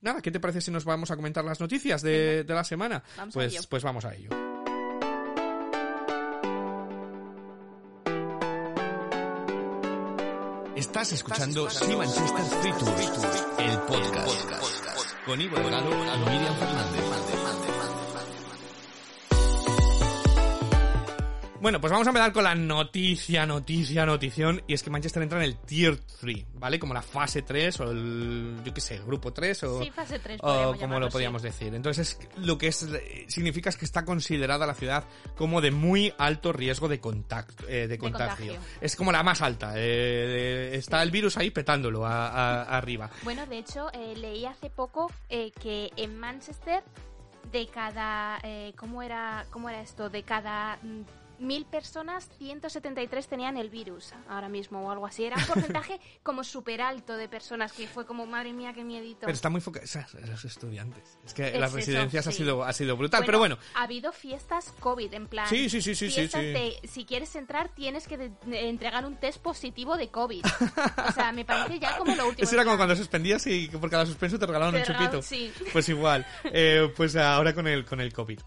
Speaker 1: Nada, ¿qué te parece si nos vamos a comentar las noticias de, de la semana?
Speaker 3: Vamos a
Speaker 1: pues,
Speaker 3: ello.
Speaker 1: pues vamos a ello.
Speaker 2: Estás escuchando Sí Manchester Free Tour, el podcast. Con Ivo Delgado y Miriam Fernández.
Speaker 1: Bueno, pues vamos a empezar con la noticia, noticia, notición. Y es que Manchester entra en el Tier 3, ¿vale? Como la fase 3 o el, yo qué sé, el grupo 3 o,
Speaker 3: Sí, fase 3,
Speaker 1: o
Speaker 3: podríamos
Speaker 1: como lo podíamos
Speaker 3: sí.
Speaker 1: decir. Entonces, lo que es, significa es que está considerada la ciudad como de muy alto riesgo de, contacto, eh, de contagio.
Speaker 3: contagio.
Speaker 1: Es como la más alta. eh, está el virus ahí petándolo a- a- arriba.
Speaker 3: Bueno, de hecho, eh, leí hace poco eh, que en Manchester, de cada. eh, ¿cómo, era, ¿Cómo era esto? De cada. Mil personas, 173 tenían el virus ahora mismo o algo así. Era un porcentaje como súper alto de personas que fue como, madre mía, qué miedito.
Speaker 1: Pero está muy focalizada en los estudiantes. Es que
Speaker 3: Es
Speaker 1: las
Speaker 3: eso,
Speaker 1: residencias ha, sido, ha sido brutal. pero bueno,
Speaker 3: Ha habido fiestas COVID, en plan.
Speaker 1: Sí, sí, sí, sí, sí,
Speaker 3: fiestas
Speaker 1: sí.
Speaker 3: de si quieres entrar tienes que de- de entregar un test positivo de COVID. o sea, me parece ya como lo último.
Speaker 1: Eso era como cuando suspendías y por cada suspenso te regalaban
Speaker 3: Te
Speaker 1: un chupito.
Speaker 3: sí.
Speaker 1: Pues igual. Eh, pues ahora con el, con el COVID.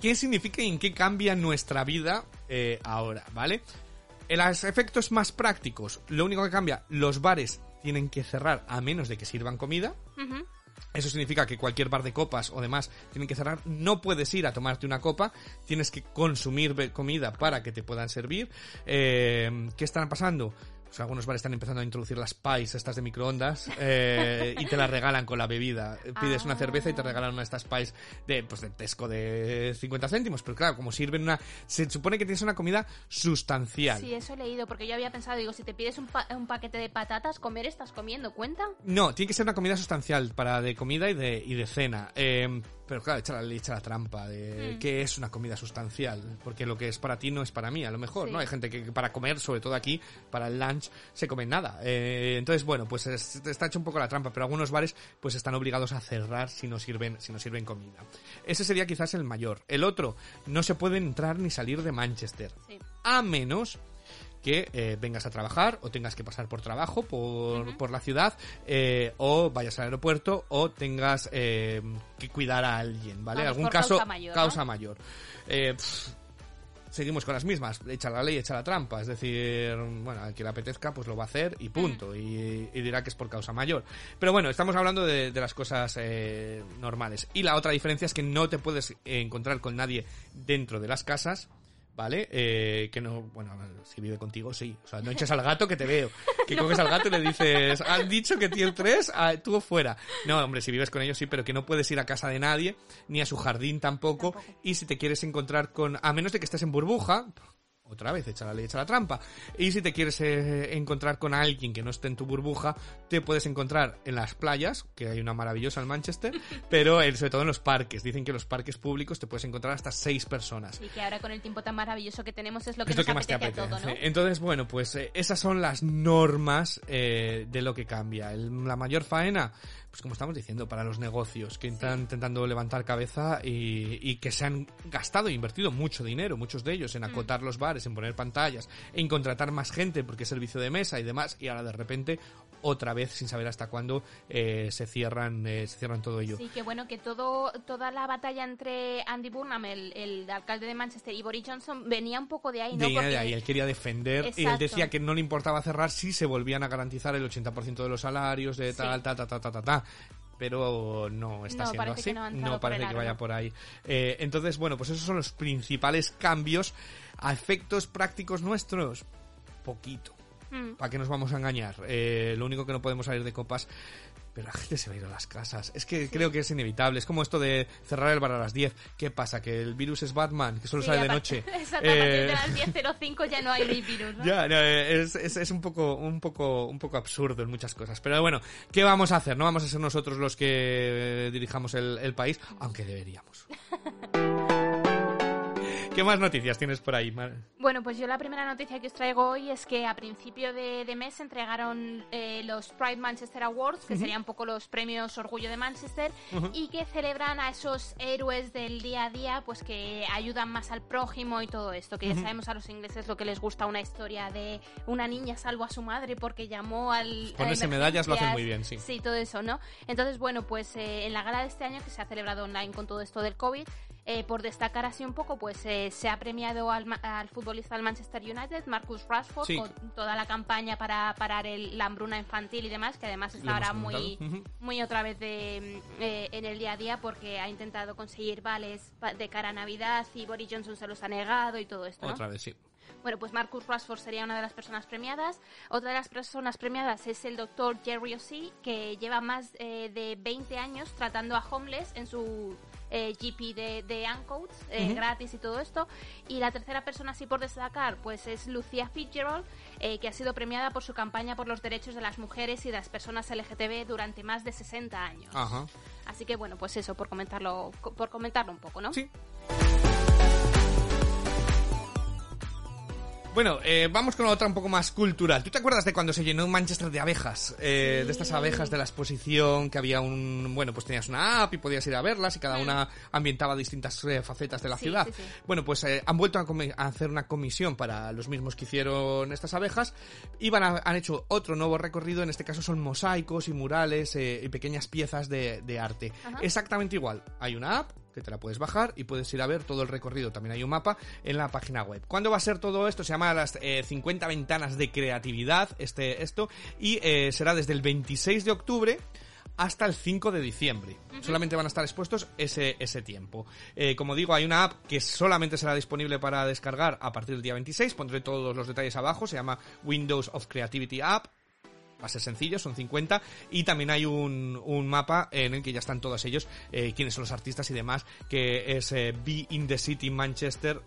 Speaker 1: ¿Qué significa y en qué cambia nuestra vida eh, ahora, ¿vale? En los efectos más prácticos, lo único que cambia, los bares tienen que cerrar a menos de que sirvan comida. Eso significa que cualquier bar de copas o demás tienen que cerrar. No puedes ir a tomarte una copa, tienes que consumir comida para que te puedan servir. Eh, ¿Qué están pasando? Pues algunos bares están empezando a introducir las pies estas de microondas eh, y te las regalan con la bebida. Pides una
Speaker 3: Ah.
Speaker 1: cerveza y te regalan una de estas pies de, pues, de Tesco de 50 céntimos. Pero claro, como sirven una... Se supone que tienes una comida sustancial.
Speaker 3: Sí, eso he leído, porque yo había pensado, digo, si te pides un, pa- un paquete de patatas, comer estás comiendo, ¿cuenta?
Speaker 1: No, tiene que ser una comida sustancial para de comida y de, y de cena. Eh, pero claro, echa la, echa la trampa de
Speaker 3: Mm.
Speaker 1: qué es una comida sustancial. Porque lo que es para ti no es para mí, a lo mejor,
Speaker 3: Sí.
Speaker 1: ¿no? Hay gente que para comer, sobre todo aquí, para el lunch, se come nada. Eh, entonces, bueno, pues es- está hecho un poco la trampa, pero algunos bares pues están obligados a cerrar si no sirven, si no sirven comida. Ese sería quizás el mayor. El otro, no se puede entrar ni salir de Manchester.
Speaker 3: Sí.
Speaker 1: A menos que eh, vengas a trabajar o tengas que pasar por trabajo por, por la ciudad eh, o vayas al aeropuerto o tengas eh, que cuidar a alguien, ¿vale?
Speaker 3: Vamos,
Speaker 1: Algún caso
Speaker 3: causa mayor, ¿no?
Speaker 1: causa mayor. Pff, seguimos con las mismas, echa la ley, echa la trampa, es decir, bueno, al que le apetezca pues lo va a hacer y punto,
Speaker 3: Mm.
Speaker 1: y, y dirá que es por causa mayor. Pero bueno, estamos hablando de, de las cosas normales. Y la otra diferencia es que no te puedes encontrar con nadie dentro de las casas, ¿vale? Eh, que no, bueno, si vive contigo, sí. O sea, no eches al gato que te veo. Que coges al gato y le dices, han dicho que tier 3, ah, tú fuera. No, hombre, si vives con ellos sí, pero que no puedes ir a casa de nadie, ni a su jardín tampoco.
Speaker 3: Tampoco.
Speaker 1: Y si te quieres encontrar con, a menos de que estés en burbuja, otra vez, echa la ley, echa la trampa. Y si te quieres eh, encontrar con alguien que no esté en tu burbuja, te puedes encontrar en las playas, que hay una maravillosa en Manchester, pero eh, sobre todo en los parques. Dicen que en los parques públicos te puedes encontrar hasta seis personas.
Speaker 3: Y que ahora con el tiempo tan maravilloso que tenemos es lo que
Speaker 1: Es lo que más te
Speaker 3: apetece a todo, ¿no?
Speaker 1: Entonces, bueno, pues eh, esas son las normas de lo que cambia. El- la mayor faena, pues como estamos diciendo, para los negocios que están intentando levantar cabeza y, y que se han gastado e invertido mucho dinero, muchos de ellos,
Speaker 3: Mm.
Speaker 1: en acotar los bares, en poner pantallas, en contratar más gente porque es servicio de mesa y demás, y ahora de repente, otra vez, sin saber hasta cuándo, eh, se cierran eh, se cierran todo ello.
Speaker 3: Sí, que bueno, que todo, toda la batalla entre Andy Burnham, el, el alcalde de Manchester, y Boris Johnson venía un poco de ahí, ¿no?
Speaker 1: Venía de ahí, él quería defender y él decía que no le importaba cerrar si se volvían a garantizar el 80% de los salarios, de tal,
Speaker 3: Sí.
Speaker 1: tal, ta, ta, ta, ta, ta. Pero no está
Speaker 3: No,
Speaker 1: siendo así.
Speaker 3: que no
Speaker 1: parece que vaya por ahí. Eh, entonces, bueno, pues esos son los principales cambios a efectos prácticos nuestros. Poquito.
Speaker 3: Mm.
Speaker 1: ¿Para qué nos vamos a engañar? Eh, lo único que no podemos salir de copas. Pero la gente se va a ir a las casas. Es que creo que es inevitable. Es como esto de cerrar el bar a las 10. ¿Qué pasa? ¿Que el virus es Batman? ¿Que solo
Speaker 3: Sí,
Speaker 1: sale de
Speaker 3: a
Speaker 1: noche?
Speaker 3: Exacto, a partir
Speaker 1: Eh,
Speaker 3: de las 10.05 ya no hay virus, ¿no?
Speaker 1: ya, no, es, es, es un poco, un poco, un poco absurdo en muchas cosas. Pero bueno, ¿qué vamos a hacer? No vamos a ser nosotros los que eh, dirijamos el, el país, aunque deberíamos. ¿Qué más noticias tienes por ahí, Mar?
Speaker 3: Bueno, pues yo la primera noticia que os traigo hoy es que a principio de, de mes se entregaron eh, los Pride Manchester Awards, que serían un poco los premios Orgullo de Manchester, y que celebran a esos héroes del día a día, pues que ayudan más al prójimo y todo esto, que ya sabemos a los ingleses lo que les gusta una historia de una niña salvo a su madre porque llamó al... a
Speaker 1: Ponerse medallas lo hacen muy bien, sí.
Speaker 3: Sí, todo eso, ¿no? Entonces, bueno, pues eh, en la gala de este año, que se ha celebrado online con todo esto del COVID, Eh, por destacar así un poco, pues eh, se ha premiado al, al futbolista del Manchester United, Marcus Rashford,
Speaker 1: Sí.
Speaker 3: con toda la campaña para parar el- la hambruna infantil y demás, que además está ahora muy, muy otra vez de, eh, en el día a día porque ha intentado conseguir vales de cara a Navidad y Boris Johnson se los ha negado y todo esto. ¿no?
Speaker 1: Otra vez, sí.
Speaker 3: Bueno, pues Marcus Rashford sería una de las personas premiadas. Otra de las personas premiadas es el doctor Jerry O'Sea, que lleva más eh, de 20 años tratando a homeless en su eh, GP de, de Ancoats, eh, gratis y todo esto. Y la tercera persona, así por destacar, pues es Lucia Fitzgerald, eh, que ha sido premiada por su campaña por los derechos de las mujeres y de las personas LGTB durante más de 60 años.
Speaker 1: Ajá.
Speaker 3: Así que bueno, pues eso, por comentarlo, por comentarlo un poco, ¿no?
Speaker 1: Sí. Bueno, eh, vamos con otra un poco más cultural. ¿Tú te acuerdas de cuando se llenó Manchester de abejas? Eh, De estas abejas de la exposición, que había un... Bueno, pues tenías una app y podías ir a verlas y cada una ambientaba distintas eh, facetas de la
Speaker 3: Sí,
Speaker 1: ciudad.
Speaker 3: sí, sí.
Speaker 1: Bueno, pues eh, han vuelto a, hacer una comisión para los mismos que hicieron estas abejas y van a- han hecho otro nuevo recorrido, en este caso son mosaicos y murales eh, y pequeñas piezas de, de arte.
Speaker 3: Ajá.
Speaker 1: Exactamente igual. Hay una app que te la puedes bajar y puedes ir a ver todo el recorrido. También hay un mapa en la página web. ¿Cuándo va a ser todo esto? Se llama las eh, 50 ventanas de creatividad, este, esto, y eh, será desde el 26 de octubre hasta el 5 de diciembre. Solamente van a estar expuestos ese, ese tiempo. Eh, como digo, hay una app que solamente será disponible para descargar a partir del día 26. Pondré todos los detalles abajo. Se llama Windows of Creativity App va a ser sencillo, son 50 y también hay un, un mapa en el que ya están todos ellos, eh, quiénes son los artistas y demás, que es eh, Be in the City Manchester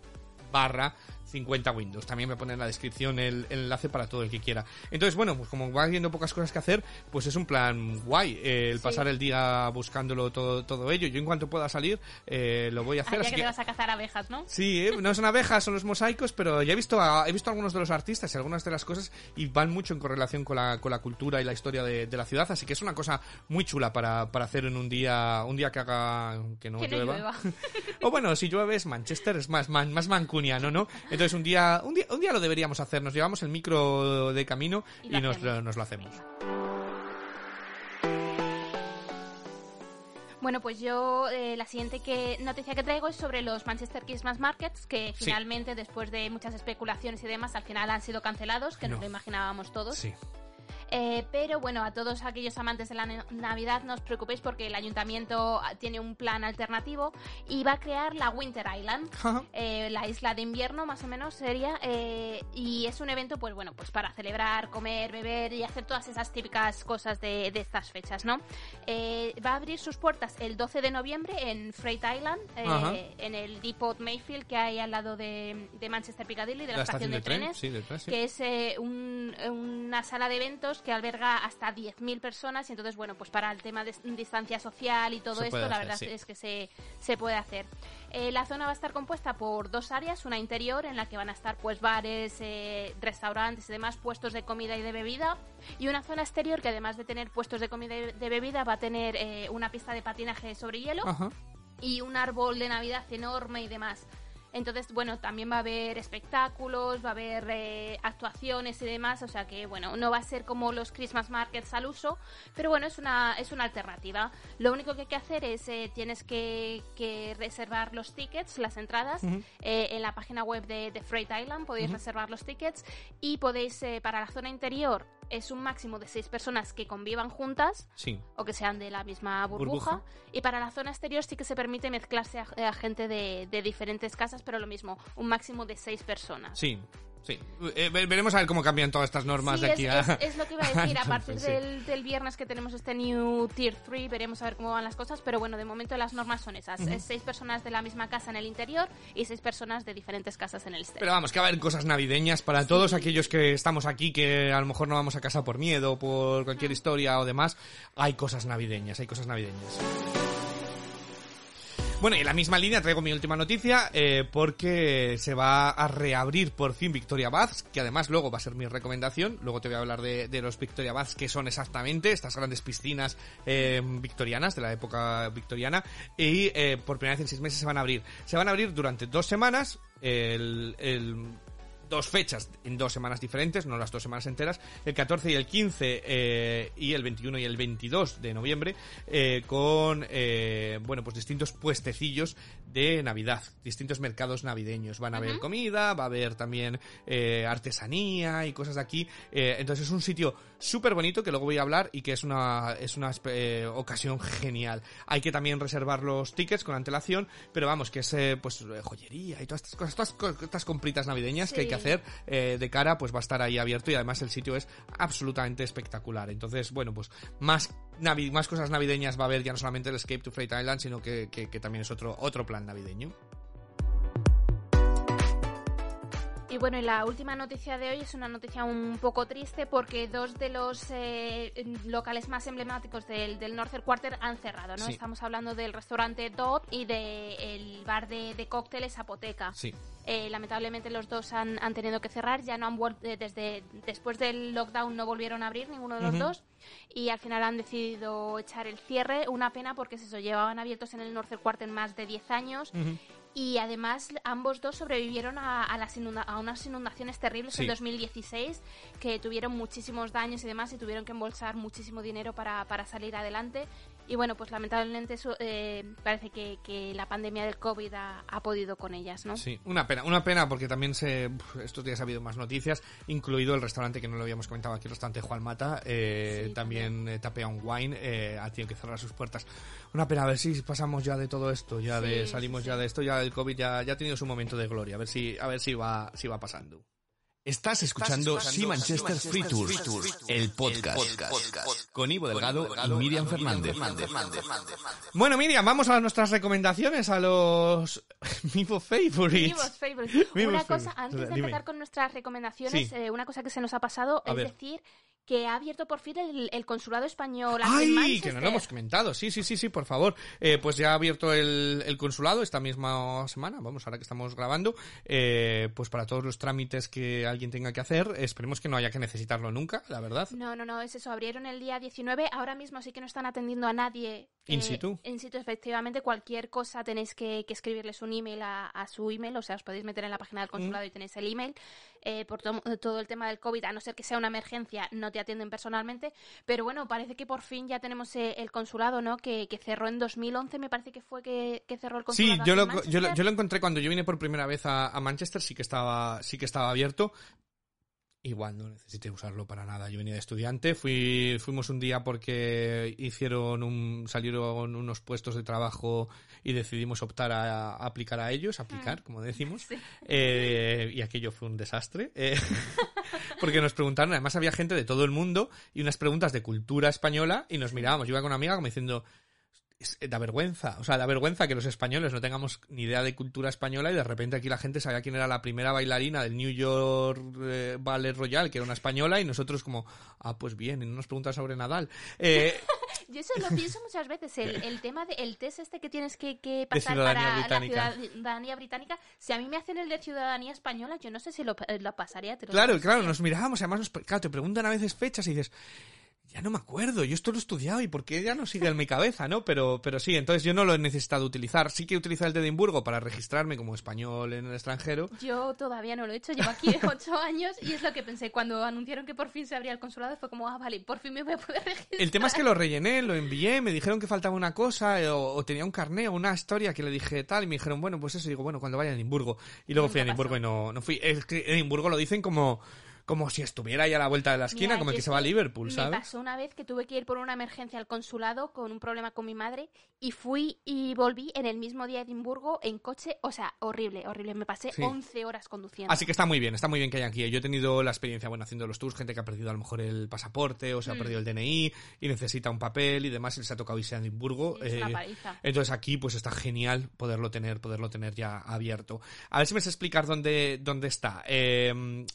Speaker 1: barra 50 Windows. También me pone en la descripción el, el enlace para todo el que quiera. Entonces, bueno, pues como va viendo pocas cosas que hacer, pues es un plan guay eh, el
Speaker 3: Sí.
Speaker 1: pasar el día buscándolo todo, todo ello. Yo en cuanto pueda salir, eh, lo voy a hacer. Así
Speaker 3: que
Speaker 1: que-
Speaker 3: te vas a cazar abejas, ¿no?
Speaker 1: Sí, ¿eh? no son abejas, son los mosaicos, pero ya he visto a- he visto algunos de los artistas y algunas de las cosas y van mucho en correlación con la, con la cultura y la historia de, de la ciudad, así que es una cosa muy chula para, para hacer en un día un día que haga que no
Speaker 3: Que no
Speaker 1: llueva.
Speaker 3: llueva.
Speaker 1: o bueno, si llueve es Manchester, es más man- más mancuniano, ¿no? Entonces un día un día un día lo deberíamos hacer, nos llevamos el micro de camino
Speaker 3: Y
Speaker 1: nos, lo- nos lo hacemos.
Speaker 3: Bueno, pues yo eh, la siguiente que, noticia que traigo es sobre los Manchester Christmas Markets, que
Speaker 1: Sí.
Speaker 3: finalmente, después de muchas especulaciones y demás, al final han sido cancelados, que
Speaker 1: No.
Speaker 3: nos lo imaginábamos todos.
Speaker 1: Sí.
Speaker 3: Eh, pero bueno, a todos aquellos amantes de la na- Navidad no os preocupéis porque el ayuntamiento ah, tiene un plan alternativo y va a crear la Winter Island, eh, la isla de invierno más o menos sería, eh, y es un evento pues bueno, pues para celebrar, comer, beber y hacer todas esas típicas cosas de, de estas fechas, ¿no? Eh, va a abrir sus puertas el 12 de noviembre en Freight Island, en el Depot Mayfield que hay al lado de, de Manchester Piccadilly, de la, estación de,
Speaker 1: tren,
Speaker 3: trenes
Speaker 1: sí, detrás, sí.
Speaker 3: que es un- una sala de eventos que alberga hasta 10.000 personas y entonces, bueno, pues para el tema de distancia social y todo
Speaker 1: Se
Speaker 3: esto, la
Speaker 1: hacer,
Speaker 3: verdad
Speaker 1: sí.
Speaker 3: es que se, se puede hacer. Eh, la zona va a estar compuesta por dos áreas, una interior en la que van a estar pues bares, eh, restaurantes y demás, puestos de comida y de bebida, y una zona exterior que además de tener puestos de comida y de bebida va a tener eh, una pista de patinaje sobre hielo
Speaker 1: Ajá.
Speaker 3: y un árbol de Navidad enorme y demás. Entonces, bueno, también va a haber espectáculos, va a haber eh, actuaciones y demás, o sea que, bueno, no va a ser como los Christmas Markets al uso, pero bueno, es una, es una alternativa. Lo único que hay que hacer es, eh, tienes que, que reservar los tickets, las entradas, eh, en la página web de, de Freight Island podéis reservar los tickets y podéis, para la zona interior, es un máximo de seis personas que convivan juntas,
Speaker 1: Sí.
Speaker 3: o que sean de la misma burbuja.
Speaker 1: Burbuja.
Speaker 3: Y para la zona exterior sí que se permite mezclarse a, a gente de, de diferentes casas, pero lo mismo, un máximo de seis personas.
Speaker 1: Sí. Sí. Eh, ve- veremos a ver cómo cambian todas estas normas
Speaker 3: Sí,
Speaker 1: de
Speaker 3: es,
Speaker 1: aquí a
Speaker 3: es- es lo que iba a decir. A partir
Speaker 1: sí.
Speaker 3: del, del viernes que tenemos este New Tier 3, veremos a ver cómo van las cosas. Pero bueno, de momento las normas son esas: Es seis personas de la misma casa en el interior y seis personas de diferentes casas en el exterior.
Speaker 1: Pero vamos, que va a haber cosas navideñas para todos aquellos que estamos aquí, que a lo mejor no vamos a casa por miedo, por cualquier historia o demás. Hay cosas navideñas, hay cosas navideñas. Bueno, y en la misma línea traigo mi última noticia eh, porque se va a reabrir por fin Victoria Baths, que además luego va a ser mi recomendación. Luego te voy a hablar de, de los Victoria Baths, que son exactamente estas grandes piscinas eh, victorianas de la época victoriana. Y eh, por primera vez en seis meses se van a abrir. Se van a abrir durante dos semanas. El, el dos fechas en dos semanas diferentes, no las dos semanas enteras, el 14 y el 15 eh, y el 21 y el 22 de noviembre, eh, con eh, bueno pues distintos puestecillos de Navidad, distintos mercados navideños. Van a haber comida, va a haber también eh, artesanía y cosas de aquí. Eh, entonces es un sitio súper bonito que luego voy a hablar y que es una, es una eh, ocasión genial. Hay que también reservar los tickets con antelación, pero vamos, que es eh, pues eh, joyería y todas estas cosas, todas estas compritas navideñas que hay que hacer eh, de cara, pues va a estar ahí abierto y además el sitio es absolutamente espectacular. Entonces, bueno, pues más navi- más cosas navideñas va a haber ya no solamente el Escape to Freight Island, sino que, que- que también es otro, otro plan navideño.
Speaker 3: Y bueno, y la última noticia de hoy es una noticia un poco triste porque dos de los eh, locales más emblemáticos del, del Northern Quarter han cerrado, ¿no?
Speaker 1: Sí.
Speaker 3: Estamos hablando del restaurante Dot y del bar de, de cócteles Apoteca.
Speaker 1: Sí.
Speaker 3: Eh, lamentablemente los dos han, han tenido que cerrar, ya no han vuelto, eh, desde después del lockdown no volvieron a abrir ninguno de los dos y al final han decidido echar el cierre, una pena porque es eso, llevaban abiertos en el Northern Quarter más de 10 años y además ambos dos sobrevivieron a, a las inunda- a unas inundaciones terribles
Speaker 1: Sí.
Speaker 3: en 2016 que tuvieron muchísimos daños y demás y tuvieron que embolsar muchísimo dinero para, para salir adelante. Y bueno, pues lamentablemente eso, eh, parece que, que la pandemia del COVID ha, ha podido con ellas, ¿no?
Speaker 1: Sí, una pena, una pena porque también se estos días ha habido más noticias, incluido el restaurante que no lo habíamos comentado aquí, el restaurante Juan Mata, eh,
Speaker 3: Sí,
Speaker 1: también eh, Tapea on Wine eh, ha tenido que cerrar sus puertas. Una pena, a ver si pasamos ya de todo esto, ya de salimos
Speaker 3: sí,
Speaker 1: ya de esto, ya el COVID ya, ya ha tenido su momento de gloria, a ver si a ver si va si va pasando.
Speaker 2: Estás escuchando Sí Manchester Free Tour, el podcast, con Ivo Delgado y Miriam Fernández.
Speaker 1: Bueno, Miriam, vamos a nuestras recomendaciones a los Vivo Favorites.
Speaker 3: Una cosa, antes de
Speaker 1: Dime.
Speaker 3: empezar con nuestras recomendaciones,
Speaker 1: Sí.
Speaker 3: eh, una cosa que se nos ha pasado
Speaker 1: A
Speaker 3: es
Speaker 1: ver.
Speaker 3: decir que ha abierto por fin el, el consulado español en
Speaker 1: ¡Ay!
Speaker 3: Manchester.
Speaker 1: Que no lo hemos comentado. Sí, sí, sí, sí, por favor. Eh, pues ya ha abierto el, el consulado esta misma semana, vamos, ahora que estamos grabando, eh, pues para todos los trámites que alguien tenga que hacer, esperemos que no haya que necesitarlo nunca, la verdad.
Speaker 3: No, no, no, es eso. Abrieron el día 19. Ahora mismo sí que no están atendiendo a nadie.
Speaker 1: In
Speaker 3: eh,
Speaker 1: situ.
Speaker 3: In situ, efectivamente. Cualquier cosa tenéis que, que escribirles un email a, a su email. O sea, os podéis meter en la página del consulado y tenéis el email. Eh, por to- todo el tema del COVID, a no ser que sea una emergencia, no te atienden personalmente. Pero bueno, parece que por fin ya tenemos eh, el consulado, ¿no? Que, que cerró en 2011, me parece que fue que, que cerró el
Speaker 1: Sí,
Speaker 3: consulado.
Speaker 1: yo
Speaker 3: aquí
Speaker 1: lo, yo, lo, yo lo encontré cuando yo vine por primera vez a, a Manchester, sí que estaba, sí que estaba abierto. Igual no necesité usarlo para nada. Yo venía de estudiante, fui, fuimos un día porque hicieron un, salieron unos puestos de trabajo y decidimos optar a, a aplicar a ellos, aplicar, como decimos.
Speaker 3: Sí.
Speaker 1: Eh, y aquello fue un desastre. eh, porque nos preguntaron, además había gente de todo el mundo y unas preguntas de cultura española y nos mirábamos. Yo iba con una amiga como diciendo, es- da vergüenza, o sea, da vergüenza que los españoles no tengamos ni idea de cultura española y de repente aquí la gente sabía quién era la primera bailarina del New York eh, Ballet Royal, que era una española, y nosotros como, ah, pues bien, y no nos preguntan sobre Nadal. Eh,
Speaker 3: Yo eso lo pienso muchas veces, el, el tema del test este que tienes que, que pasar para
Speaker 1: británica.
Speaker 3: la ciudadanía británica, si a mí me hacen el de ciudadanía española, yo no sé si lo, lo pasaría. te lo
Speaker 1: claro, claro, nos mirábamos, además nos, claro, te preguntan a veces fechas y dices, ya no me acuerdo, yo esto lo he estudiado y por qué ya no sigue en mi cabeza, ¿no? Pero, pero sí, entonces yo no lo he necesitado utilizar. Sí que he utilizado el de Edimburgo para registrarme como español en el extranjero.
Speaker 3: Yo todavía no lo he hecho, llevo aquí ocho años y es lo que pensé cuando anunciaron que por fin se abría el consulado, fue como, ah, vale, por fin me voy a poder registrar.
Speaker 1: El tema es que lo rellené, lo envié, me dijeron que faltaba una cosa, eh, o, o tenía un carné o una historia que le dije tal, y me dijeron, bueno, pues eso, y digo, bueno, cuando vaya a Edimburgo. Y luego fui a Edimburgo
Speaker 3: pasó.
Speaker 1: y no, no fui. Es que Edimburgo lo dicen como, como si estuviera ahí a la vuelta de la esquina,
Speaker 3: Mira,
Speaker 1: como el que se va a Liverpool,
Speaker 3: Me
Speaker 1: ¿sabes?
Speaker 3: pasó una vez que tuve que ir por una emergencia al consulado con un problema con mi madre y fui y volví en el mismo día a Edimburgo en coche, o sea, horrible, horrible. Me pasé
Speaker 1: Sí.
Speaker 3: 11 horas conduciendo.
Speaker 1: Así que está muy bien, está muy bien que haya aquí. Yo he tenido la experiencia, bueno, haciendo los tours, gente que ha perdido a lo mejor el pasaporte o se ha
Speaker 3: Mm.
Speaker 1: perdido el DNI y necesita un papel y demás y les ha tocado irse a Edimburgo.
Speaker 3: Es una
Speaker 1: eh,
Speaker 3: paliza.
Speaker 1: Entonces aquí pues está genial poderlo tener, poderlo tener ya abierto. A ver si me sé explicar dónde, dónde está. Eh,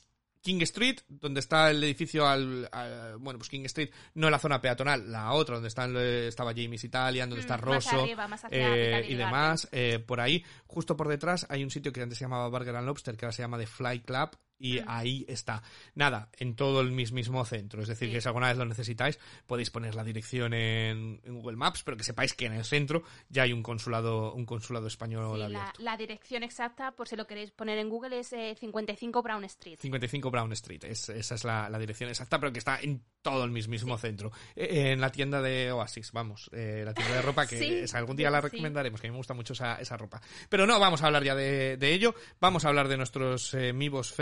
Speaker 1: King Street, donde está el edificio al, al- bueno, pues King Street, no la zona peatonal, la otra, donde están, estaba James Italian, donde
Speaker 3: Mm,
Speaker 1: está Rosso
Speaker 3: arriba, más hacia
Speaker 1: eh, y demás, eh, por ahí, justo por detrás hay un sitio que antes se llamaba Burger and Lobster, que ahora se llama The Fly Club Y ahí está. Nada, en todo el mismo centro. Es decir,
Speaker 3: Sí.
Speaker 1: que si alguna vez lo necesitáis, podéis poner la dirección en, en Google Maps, pero que sepáis que en el centro ya hay un consulado, un consulado español
Speaker 3: Sí, la,
Speaker 1: abierto.
Speaker 3: la dirección exacta, por si lo queréis poner en Google, es eh, 55 Brown Street.
Speaker 1: 55 Brown Street, es- esa es la, la dirección exacta, pero que está en todo el mismísimo centro. Eh, en la tienda de Oasis, vamos, eh, la tienda de ropa que esa, algún día la recomendaremos, que a mí me gusta mucho esa, esa ropa. Pero no, vamos a hablar ya de, de ello, vamos a hablar de nuestros eh, Mivos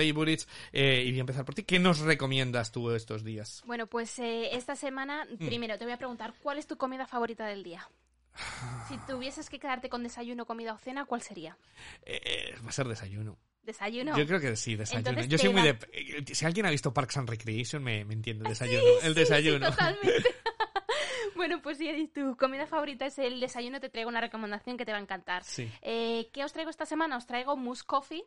Speaker 1: eh, y voy a empezar por ti. ¿Qué nos recomiendas tú estos días?
Speaker 3: Bueno, pues eh, esta semana,
Speaker 1: Mm.
Speaker 3: primero te voy a preguntar, ¿cuál es tu comida favorita del día? Si tuvieses que quedarte con desayuno, comida o cena, ¿cuál sería?
Speaker 1: Eh, eh, va a ser desayuno.
Speaker 3: ¿Desayuno?
Speaker 1: Yo creo que sí, desayuno.
Speaker 3: Entonces,
Speaker 1: Yo soy
Speaker 3: ¿qué
Speaker 1: muy de... eh, Si alguien ha visto Parks and Recreation, me, me entiende, desayuno.
Speaker 3: Sí,
Speaker 1: el
Speaker 3: sí,
Speaker 1: desayuno.
Speaker 3: Sí, totalmente. bueno, pues si tu comida favorita es el desayuno, te traigo una recomendación que te va a encantar.
Speaker 1: Sí.
Speaker 3: Eh, ¿Qué os traigo esta semana? Os traigo Moose Coffee,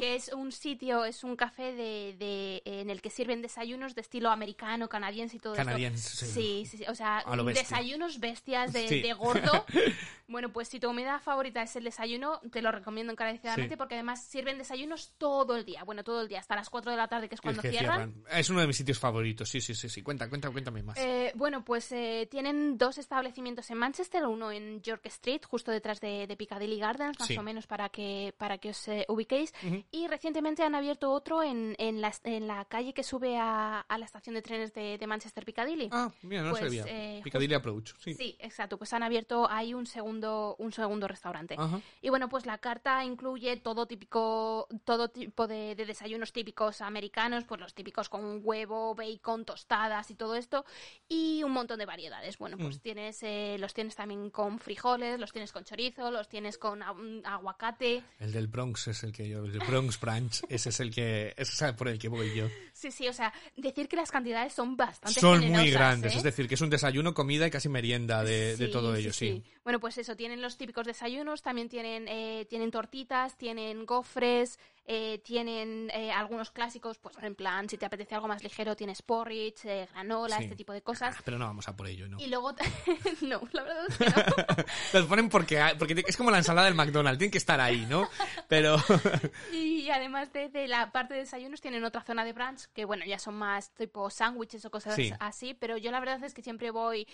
Speaker 3: que es un sitio, es un café de, de- en el que sirven desayunos de estilo americano, canadiense y todo
Speaker 1: Canadiense,
Speaker 3: esto.
Speaker 1: sí.
Speaker 3: Sí, sí, o sea,
Speaker 1: bestia.
Speaker 3: desayunos bestias de,
Speaker 1: Sí.
Speaker 3: de gordo. bueno, pues si tu comida favorita es el desayuno, te lo recomiendo encarecidamente porque además sirven desayunos todo el día. Bueno, todo el día, hasta las 4 de la tarde, que es cuando
Speaker 1: Es que
Speaker 3: cierran.
Speaker 1: cierran. Es uno de mis sitios favoritos, sí, sí, sí, sí. Cuenta, cuenta, cuéntame más.
Speaker 3: Eh, bueno, pues eh, tienen dos establecimientos en Manchester, uno en York Street, justo detrás de, de Piccadilly Gardens, más
Speaker 1: Sí.
Speaker 3: o menos para que, para que os eh, ubiquéis. Y recientemente han abierto otro en, en, la, en la calle que sube a, a la estación de trenes de, de Manchester Piccadilly.
Speaker 1: Ah, mira, no
Speaker 3: Pues,
Speaker 1: sabía.
Speaker 3: eh,
Speaker 1: Piccadilly Approach, sí.
Speaker 3: Sí, exacto. Pues han abierto ahí un segundo, un segundo restaurante. Y bueno, pues la carta incluye todo típico, todo tipo de, de desayunos típicos americanos, pues los típicos con huevo, bacon, tostadas y todo esto, y un montón de variedades. Bueno, pues
Speaker 1: Mm.
Speaker 3: tienes, eh, los tienes también con frijoles, los tienes con chorizo, los tienes con aguacate.
Speaker 1: El del Bronx es el que yo, el Bronx Branch, ese es el que, ese es por el que voy yo.
Speaker 3: Sí, sí, o sea, decir que las cantidades son bastante
Speaker 1: Son muy grandes,
Speaker 3: ¿eh?
Speaker 1: es decir, que es un desayuno, comida y casi merienda de, de
Speaker 3: Sí,
Speaker 1: todo ello, sí.
Speaker 3: Bueno, pues eso, tienen los típicos desayunos, también tienen, eh, tienen tortitas, tienen gofres, eh, tienen eh, algunos clásicos, pues en plan, si te apetece algo más ligero, tienes porridge, eh, granola,
Speaker 1: Sí.
Speaker 3: este tipo de cosas.
Speaker 1: Ah, pero no vamos a por ello, ¿no?
Speaker 3: Y luego, no, la verdad es que no.
Speaker 1: Los ponen porque, porque es como la ensalada del McDonald's, tienen que estar ahí, ¿no? Pero
Speaker 3: Y además de, de la parte de desayunos tienen otra zona de brunch que bueno, ya son más tipo sándwiches o cosas
Speaker 1: Sí.
Speaker 3: así, pero yo la verdad es que siempre voy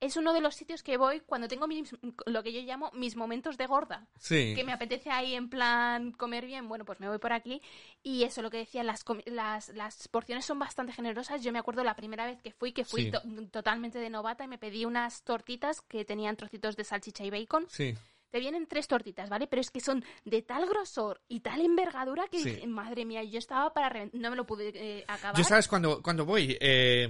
Speaker 3: es uno de los sitios que voy cuando tengo mis, lo que yo llamo mis momentos de gorda.
Speaker 1: sí.
Speaker 3: Que me apetece ahí en plan comer bien, bueno, pues me voy por aquí. Y eso, lo que decía, las, las, las porciones son bastante generosas. Yo me acuerdo la primera vez que fui, que fui
Speaker 1: Sí.
Speaker 3: to- totalmente de novata y me pedí unas tortitas que tenían trocitos de salchicha y bacon.
Speaker 1: Sí.
Speaker 3: Te vienen tres tortitas, ¿vale? Pero es que son de tal grosor y tal envergadura que,
Speaker 1: Sí.
Speaker 3: madre mía, yo estaba para... No me lo pude eh, acabar.
Speaker 1: Yo sabes cuando, cuando voy, eh,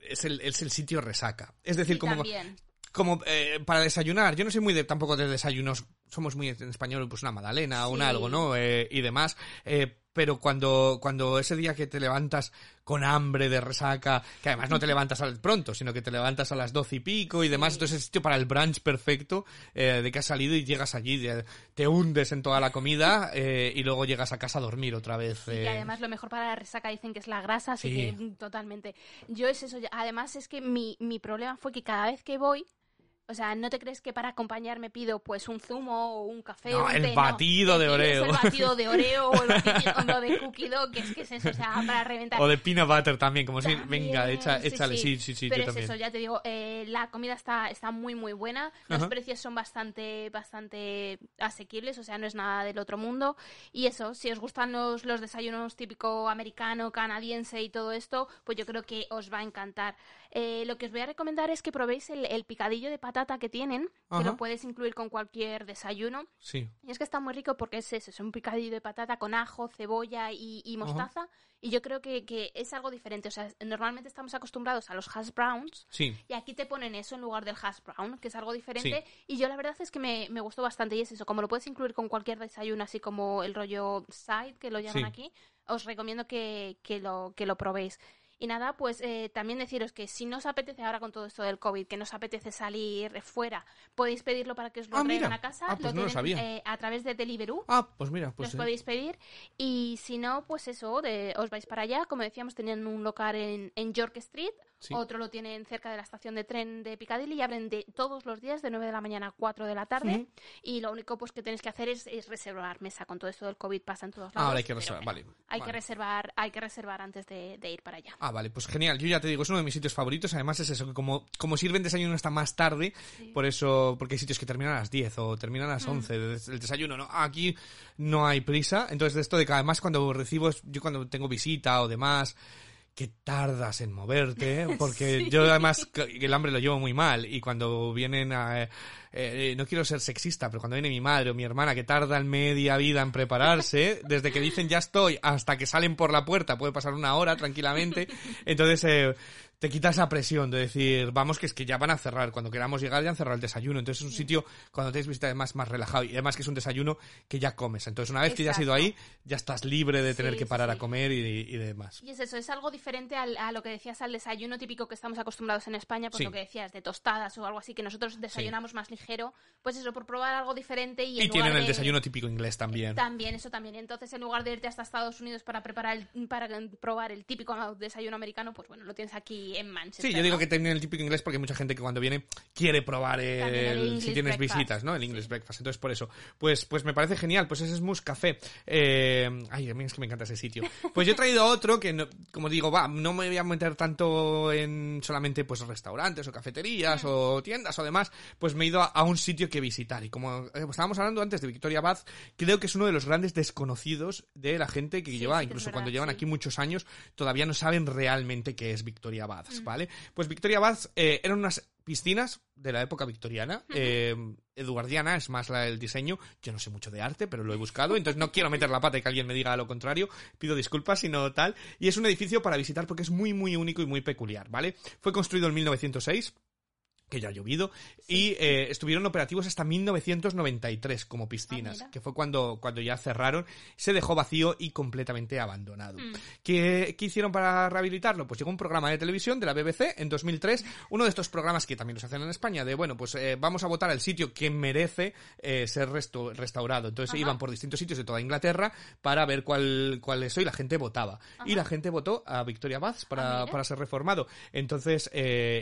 Speaker 1: es, el, es el sitio resaca. Es decir,
Speaker 3: Sí,
Speaker 1: como,
Speaker 3: también.
Speaker 1: Como eh, para desayunar. Yo no soy muy de tampoco de desayunos. Somos muy en español, pues una magdalena o un
Speaker 3: Sí.
Speaker 1: algo, ¿no? Eh, y demás. Eh, pero cuando, cuando ese día que te levantas con hambre de resaca, que además no te levantas al pronto, sino que te levantas a las doce y pico y demás, entonces es sitio para el brunch perfecto, eh, de que has salido y llegas allí, te, te hundes en toda la comida eh, y luego llegas a casa a dormir otra vez.
Speaker 3: Y
Speaker 1: eh.
Speaker 3: además lo mejor para la resaca dicen que es la grasa, así
Speaker 1: Sí.
Speaker 3: que totalmente. Yo es eso. Además es que mi, mi problema fue que cada vez que voy, o sea, no te crees que para acompañar me pido pues un zumo o un café
Speaker 1: No,
Speaker 3: un
Speaker 1: el
Speaker 3: té,
Speaker 1: batido de Oreo.
Speaker 3: El batido de Oreo o el batido de cookie dough, que es que es eso, o sea, para reventar.
Speaker 1: O de peanut butter también, como si, venga, echa,
Speaker 3: sí,
Speaker 1: échale, sí, sí, sí,
Speaker 3: Pero
Speaker 1: yo
Speaker 3: es
Speaker 1: también.
Speaker 3: eso, ya te digo, eh, la comida está, está muy, muy buena. Los
Speaker 1: Ajá.
Speaker 3: precios son bastante, bastante asequibles, o sea, no es nada del otro mundo. Y eso, si os gustan los, los desayunos típico americano, canadiense y todo esto, pues yo creo que os va a encantar. Eh, lo que os voy a recomendar es que probéis el, el picadillo de patata que tienen, que lo puedes incluir con cualquier desayuno.
Speaker 1: Sí.
Speaker 3: Y es que está muy rico porque es eso, es un picadillo de patata con ajo, cebolla y, y mostaza. Y yo creo que, que es algo diferente. O sea, normalmente estamos acostumbrados a los hash browns.
Speaker 1: Sí.
Speaker 3: Y aquí te ponen eso en lugar del hash brown, que es algo diferente. Y yo la verdad es que me, me gustó bastante. Y es eso, como lo puedes incluir con cualquier desayuno, así como el rollo side, que lo llaman
Speaker 1: Sí.
Speaker 3: aquí, os recomiendo que, que, lo, que lo probéis. Y nada, pues eh, también deciros que si no os apetece ahora con todo esto del COVID, que no os apetece salir fuera, podéis pedirlo para que os lo
Speaker 1: Ah,
Speaker 3: traigan
Speaker 1: mira.
Speaker 3: a casa.
Speaker 1: Ah, pues no lo
Speaker 3: tienen,
Speaker 1: sabía.
Speaker 3: eh, a través de Deliveroo.
Speaker 1: Ah, pues mira, pues
Speaker 3: los
Speaker 1: eh,
Speaker 3: podéis pedir. Y si no, pues eso, de- os vais para allá. Como decíamos, tenían un local en, en York Street,
Speaker 1: Sí.
Speaker 3: otro lo tienen cerca de la estación de tren de Piccadilly y abren de todos los días de 9 de la mañana a 4 de la tarde. Y lo único pues que tenéis que hacer es, es reservar mesa. Con todo esto del COVID pasa en todos lados.
Speaker 1: ahora hay que reservar, vale.
Speaker 3: Hay
Speaker 1: vale.
Speaker 3: que reservar, hay que reservar antes de, de ir para allá.
Speaker 1: Ah, vale, pues genial. Yo ya te digo, es uno de mis sitios favoritos. Además es eso, que como, como sirven desayuno hasta más tarde, por eso, porque hay sitios que terminan a las 10 o terminan a las 11 el desayuno, ¿no? Aquí no hay prisa. Entonces de esto de que además cuando recibo, yo cuando tengo visita o demás, que tardas en moverte, ¿eh? porque yo además el hambre lo llevo muy mal y cuando vienen a... eh, eh, no quiero ser sexista, pero cuando viene mi madre o mi hermana que tardan media vida en prepararse, desde que dicen ya estoy hasta que salen por la puerta, puede pasar una hora tranquilamente, entonces eh, te quita esa presión de decir, vamos que es que ya van a cerrar, cuando queramos llegar ya han cerrado el desayuno, entonces es un sitio cuando tenéis visita además más relajado y además que es un desayuno que ya comes, entonces una vez que ya has ido ahí, ya estás libre de tener
Speaker 3: Sí,
Speaker 1: que
Speaker 3: sí,
Speaker 1: parar a comer y, y demás.
Speaker 3: Y es eso, es algo diferente al- a lo que decías al desayuno típico que estamos acostumbrados en España, pues
Speaker 1: Sí.
Speaker 3: lo que decías de tostadas o algo así, que nosotros desayunamos más ligero, pues eso, por probar algo diferente y, en
Speaker 1: Y tienen el
Speaker 3: de-
Speaker 1: desayuno típico inglés también.
Speaker 3: También, eso también. Entonces, en lugar de irte hasta Estados Unidos para preparar el- para probar el típico desayuno americano, pues bueno, lo tienes aquí en Manchester.
Speaker 1: Sí, yo digo
Speaker 3: ¿no?
Speaker 1: que tienen el típico inglés porque hay mucha gente que cuando viene quiere probar el,
Speaker 3: También el
Speaker 1: si tienes
Speaker 3: breakfast.
Speaker 1: visitas, ¿no? El English breakfast. Entonces, por eso. Pues, pues me parece genial. Pues ese es Mus Café. Eh, ay, a mí es que me encanta ese sitio. Pues yo he traído otro que, no- como digo, va, no me voy a meter tanto en solamente pues restaurantes o cafeterías o tiendas o demás. Pues me he ido a, a un sitio que visitar. Y como eh, estábamos hablando antes de Victoria Bath, creo que es uno de los grandes desconocidos de la gente que
Speaker 3: Sí,
Speaker 1: lleva,
Speaker 3: sí
Speaker 1: incluso
Speaker 3: verdad,
Speaker 1: cuando llevan aquí muchos años, todavía no saben realmente qué es Victoria Baths, ¿vale? Pues Victoria Baths eh, eran unas piscinas de la época victoriana. eh, eduardiana es más la del diseño. Yo no sé mucho de arte, pero lo he buscado, entonces no quiero meter la pata y que alguien me diga lo contrario. Pido disculpas si no tal. Y es un edificio para visitar porque es muy, muy único y muy peculiar, ¿vale? Fue construido en 1906 que ya ha llovido, y eh, estuvieron operativos hasta 1993 como piscinas,
Speaker 3: Ah,
Speaker 1: que fue cuando, cuando ya cerraron, se dejó vacío y completamente abandonado.
Speaker 3: Mm.
Speaker 1: ¿Qué, qué hicieron para rehabilitarlo? Pues llegó un programa de televisión de la BBC en 2003, uno de estos programas que también los hacen en España, de bueno, pues eh, vamos a votar el sitio que merece eh, ser resto- restaurado. Entonces
Speaker 3: Ajá.
Speaker 1: iban por distintos sitios de toda Inglaterra para ver cuál, cuál es eso y la gente votaba. Y la gente votó a Victoria Baths
Speaker 3: Ah,
Speaker 1: para,
Speaker 3: mira.
Speaker 1: para ser reformado. Entonces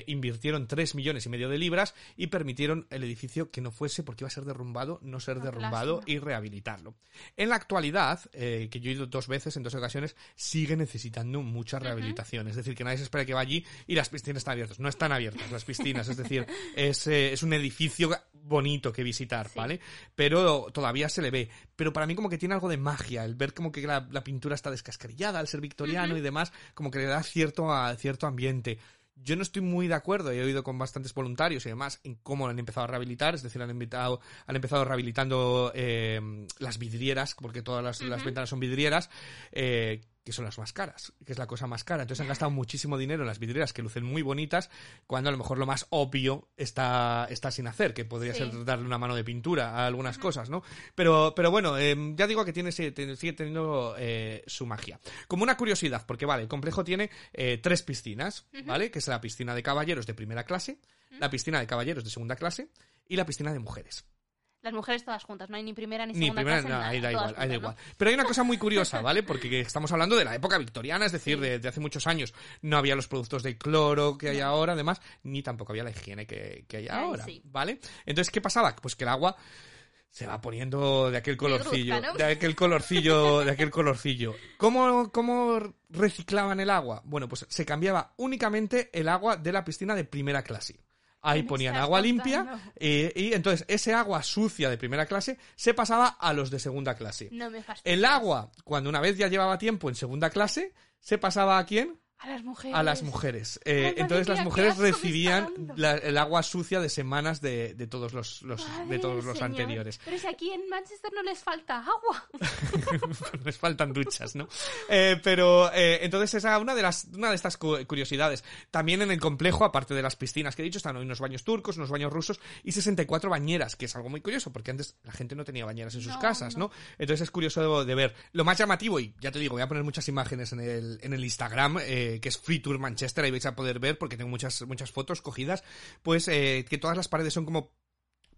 Speaker 1: invirtieron 3 millones y medio de libras y permitieron el edificio que no fuese porque iba a ser derrumbado, no ser derrumbado y rehabilitarlo. En la actualidad, eh, que yo he ido dos veces en dos ocasiones, sigue necesitando mucha rehabilitación. Es decir, que nadie se espera que va allí y las piscinas están abiertas. No están abiertas las piscinas, es decir, es, eh, es un edificio bonito que visitar,
Speaker 3: Sí.
Speaker 1: ¿vale? Pero todavía se le ve. Pero para mí como que tiene algo de magia, el ver como que la, la pintura está descascarillada al ser victoriano y demás, como que le da cierto, a, cierto ambiente. Yo no estoy muy de acuerdo, he oído con bastantes voluntarios y demás en cómo lo han empezado a rehabilitar, es decir, han, invitado, han empezado rehabilitando eh, las vidrieras, porque todas las, las ventanas son vidrieras, eh, que son las más caras, que es la cosa más cara. Entonces han gastado muchísimo dinero en las vidrieras que lucen muy bonitas, cuando a lo mejor lo más obvio está, está sin hacer, que podría
Speaker 3: Sí.
Speaker 1: ser darle una mano de pintura a algunas cosas, ¿no? Pero, pero bueno, eh, ya digo que tiene, sigue teniendo eh, su magia. Como una curiosidad, porque vale, el complejo tiene eh, tres piscinas, ¿vale? Que es la piscina de caballeros de primera clase, la piscina de caballeros de segunda clase y la piscina de mujeres.
Speaker 3: Las mujeres todas juntas, no hay ni primera ni
Speaker 1: Ni
Speaker 3: segunda
Speaker 1: primera,
Speaker 3: clase,
Speaker 1: no,
Speaker 3: nada,
Speaker 1: ahí da igual, ahí da igual.
Speaker 3: ¿no?
Speaker 1: Pero hay una cosa muy curiosa, ¿vale? Porque estamos hablando de la época victoriana, es decir, de, de hace muchos años. No había los productos de cloro que hay ahora, además, ni tampoco había la higiene que, que hay
Speaker 3: Ay,
Speaker 1: ahora,
Speaker 3: sí.
Speaker 1: ¿vale? Entonces, ¿qué pasaba? Pues que el agua se va poniendo de aquel colorcillo, de aquel colorcillo, de aquel colorcillo. ¿Cómo, ¿Cómo reciclaban el agua? Bueno, pues se cambiaba únicamente el agua de la piscina de primera clase. Ahí
Speaker 3: ¿Qué me
Speaker 1: ponían agua limpia eh, y entonces ese agua sucia de primera clase se pasaba a los de segunda clase.
Speaker 3: No me fastidies.
Speaker 1: El agua, cuando una vez ya llevaba tiempo en segunda clase, se pasaba a quién?
Speaker 3: A las mujeres.
Speaker 1: A las mujeres. Eh, entonces las mujeres recibían la- el agua sucia de semanas de, de todos los, los- de todos los
Speaker 3: Señor.
Speaker 1: anteriores.
Speaker 3: Pero si aquí en Manchester no les falta agua.
Speaker 1: Les faltan duchas, ¿no? Eh, pero eh, entonces esa es una de las una de estas cu- curiosidades. También en el complejo, aparte de las piscinas que he dicho, están unos baños turcos, unos baños rusos y 64 bañeras, que es algo muy curioso, porque antes la gente no tenía bañeras en sus
Speaker 3: No,
Speaker 1: casas, ¿no? Entonces es curioso de, de ver. Lo más llamativo, y ya te digo, voy a poner muchas imágenes en el, en el Instagram, eh, que es Free Tour Manchester, ahí vais a poder ver, porque tengo muchas, muchas fotos cogidas, pues eh, que todas las paredes son como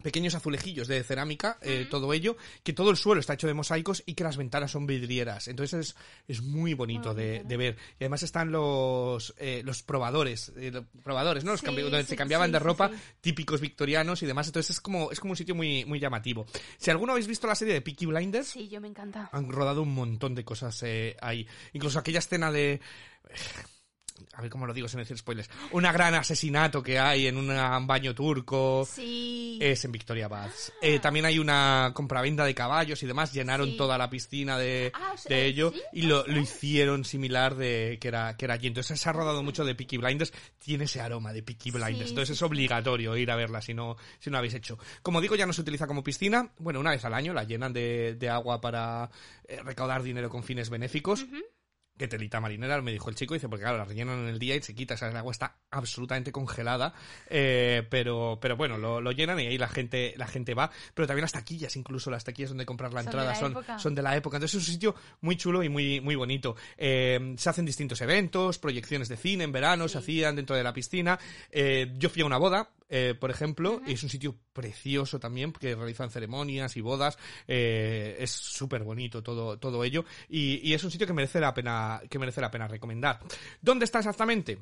Speaker 1: pequeños azulejillos de cerámica, eh, todo ello, que todo el suelo está hecho de mosaicos y que las ventanas son vidrieras. Entonces es, es muy bonito de, de ver. Y además están los, eh, los probadores, eh, los probadores, ¿no? Los
Speaker 3: Sí,
Speaker 1: cambi- donde
Speaker 3: sí,
Speaker 1: se cambiaban
Speaker 3: sí,
Speaker 1: de ropa, típicos victorianos y demás. Entonces es como, es como un sitio muy, muy llamativo. Si alguno habéis visto la serie de Peaky Blinders,
Speaker 3: Sí, yo me encanta.
Speaker 1: han rodado un montón de cosas eh, ahí. Incluso aquella escena de... A ver cómo lo digo sin decir spoilers. Una gran asesinato que hay en un baño turco.
Speaker 3: Sí.
Speaker 1: Es en Victoria Baths. Eh, también hay una compraventa de caballos y demás. Llenaron
Speaker 3: Sí.
Speaker 1: toda la piscina de,
Speaker 3: Ah, o sea,
Speaker 1: de ello
Speaker 3: ¿sí?
Speaker 1: y lo, lo hicieron similar de que era, que era allí. Entonces se ha rodado mucho de Peaky Blinders. Tiene ese aroma de Peaky Blinders. Entonces es obligatorio ir a verla si no, si no habéis hecho. Como digo, ya no se utiliza como piscina. Bueno, una vez al año la llenan de, de agua para eh, recaudar dinero con fines benéficos. Que telita marinera, me dijo el chico, dice, porque claro, la rellenan en el día y se quita, o sea, el agua está absolutamente congelada, eh, pero, pero bueno, lo, lo llenan y ahí la gente, la gente va, pero también las taquillas, incluso las taquillas donde comprar la
Speaker 3: Son de
Speaker 1: entrada
Speaker 3: la
Speaker 1: son,
Speaker 3: época.
Speaker 1: son de la época, entonces es un sitio muy chulo y muy, muy bonito. Eh, se hacen distintos eventos, proyecciones de cine en verano, se hacían dentro de la piscina, Eh, yo fui a una boda, eh, por ejemplo, es un sitio precioso también, porque realizan ceremonias y bodas, eh, es súper bonito todo, todo ello, y, y es un sitio que merece la pena, que merece la pena recomendar. ¿Dónde está exactamente?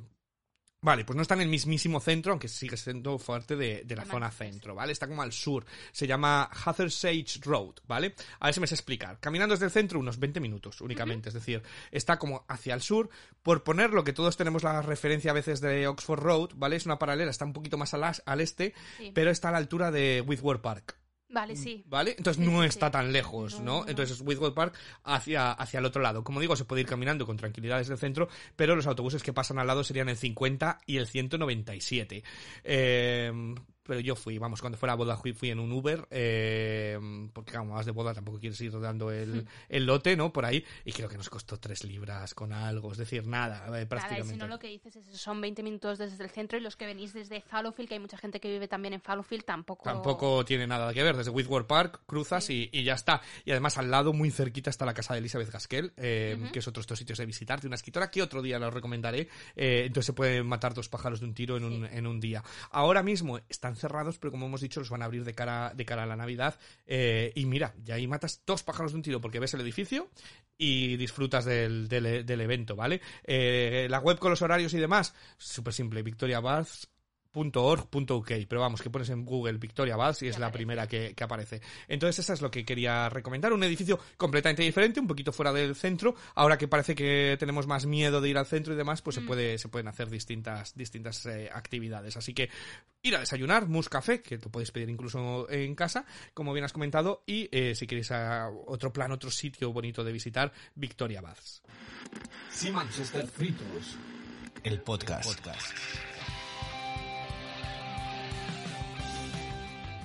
Speaker 1: Vale, pues no está en el mismísimo centro, aunque sigue siendo parte de, de la zona centro, ¿vale? Está como al sur. Se llama Hathersage Road, ¿vale? A ver si me sé explicar. Caminando desde el centro unos 20 minutos únicamente, es decir, está como hacia el sur. Por ponerlo, que todos tenemos la referencia a veces de Oxford Road, ¿vale? Es una paralela, está un poquito más al, al este,
Speaker 3: Sí.
Speaker 1: pero está a la altura de Whitworth Park.
Speaker 3: Vale, sí.
Speaker 1: ¿Vale? Entonces
Speaker 3: Sí,
Speaker 1: no
Speaker 3: sí,
Speaker 1: está
Speaker 3: sí.
Speaker 1: tan lejos,
Speaker 3: No.
Speaker 1: Entonces es Whitworth Park hacia, hacia el otro lado. Como digo, se puede ir caminando con tranquilidad desde el centro, pero los autobuses que pasan al lado serían el 50 y el 197. Eh, pero yo fui, vamos, cuando fue la boda fui, fui en un Uber, eh, porque como vas de boda tampoco quieres ir dando el, el lote, ¿no? Por ahí, y creo que nos costó 3 libras con algo, es decir, nada, eh, prácticamente.
Speaker 3: si no lo que dices es son 20 minutos desde el centro y los que venís desde Fallowfield, que hay mucha gente que vive también en Fallowfield, tampoco...
Speaker 1: Tampoco tiene nada que ver. Desde Whitworth Park cruzas y, y ya está. Y además al lado, muy cerquita, está la casa de Elizabeth Gaskell, eh, que es otro de estos sitios de visitar, de una escritora que otro día lo recomendaré. Eh, entonces se pueden matar dos pájaros de un tiro en un, en un día. Ahora mismo están cerrados, pero como hemos dicho, los van a abrir de cara, de cara a la Navidad. Eh, y mira, ya ahí matas dos pájaros de un tiro porque ves el edificio y disfrutas del, del- evento, ¿vale? Eh, la web con los horarios y demás, súper simple, Victoria Baths .org.uk, pero vamos, que pones en Google Victoria Baths y es la primera que, que aparece. Entonces, eso es lo que quería recomendar. Un edificio completamente diferente, un poquito fuera del centro. Ahora que parece que tenemos más miedo de ir al centro y demás, pues se, puede, se pueden hacer distintas, distintas eh, actividades. Así que ir a desayunar, mus café, que lo podéis pedir incluso en casa, como bien has comentado, y eh, si queréis a otro plan, otro sitio bonito de visitar, Victoria Baths.
Speaker 2: Sí, Manchester Fritos. El podcast.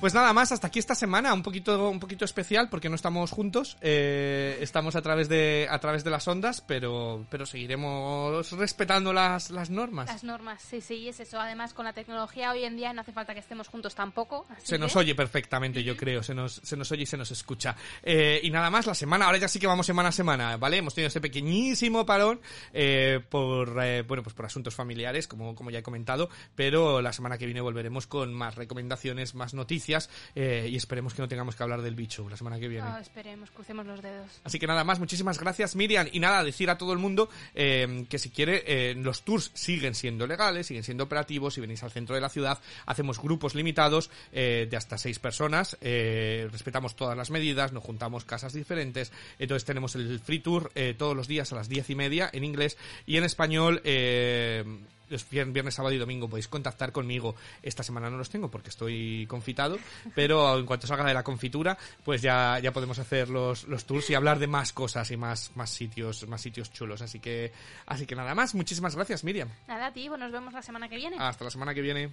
Speaker 1: Pues nada más, hasta aquí esta semana, un poquito, un poquito especial porque no estamos juntos, eh, estamos a través de, a través de las ondas, pero, pero seguiremos respetando las, las normas.
Speaker 3: Las normas, sí, sí, es eso. Además, con la tecnología hoy en día no hace falta que estemos juntos tampoco. así
Speaker 1: Se nos oye perfectamente, yo creo, se nos, se nos oye y se nos escucha. Eh, y nada más, la semana, ahora ya sí que vamos semana a semana, ¿vale? Hemos tenido ese pequeñísimo parón eh, por, eh, bueno, pues por asuntos familiares, como, como ya he comentado, pero la semana que viene volveremos con más recomendaciones, más noticias eh, y esperemos que no tengamos que hablar del bicho la semana que viene.
Speaker 3: Ah, esperemos, crucemos los dedos.
Speaker 1: Así que nada más, muchísimas gracias Miriam. Y nada, decir a todo el mundo eh, que si quiere, eh, los tours siguen siendo legales, siguen siendo operativos. Si venís al centro de la ciudad, hacemos grupos limitados eh, de hasta seis personas. respetamos todas las medidas, no juntamos casas diferentes. Entonces tenemos el free tour todos los días a las diez y media en inglés y en español. Eh, los viernes, sábado y domingo podéis contactar conmigo. Esta semana no los tengo porque estoy confitado, pero en cuanto salga de la confitura, pues ya, ya podemos hacer los, los tours y hablar de más cosas y más, más sitios, más sitios chulos. Así que, así que nada más. Muchísimas gracias, Miriam.
Speaker 3: Nada, tío, nos vemos la semana que viene.
Speaker 1: Hasta la semana que viene.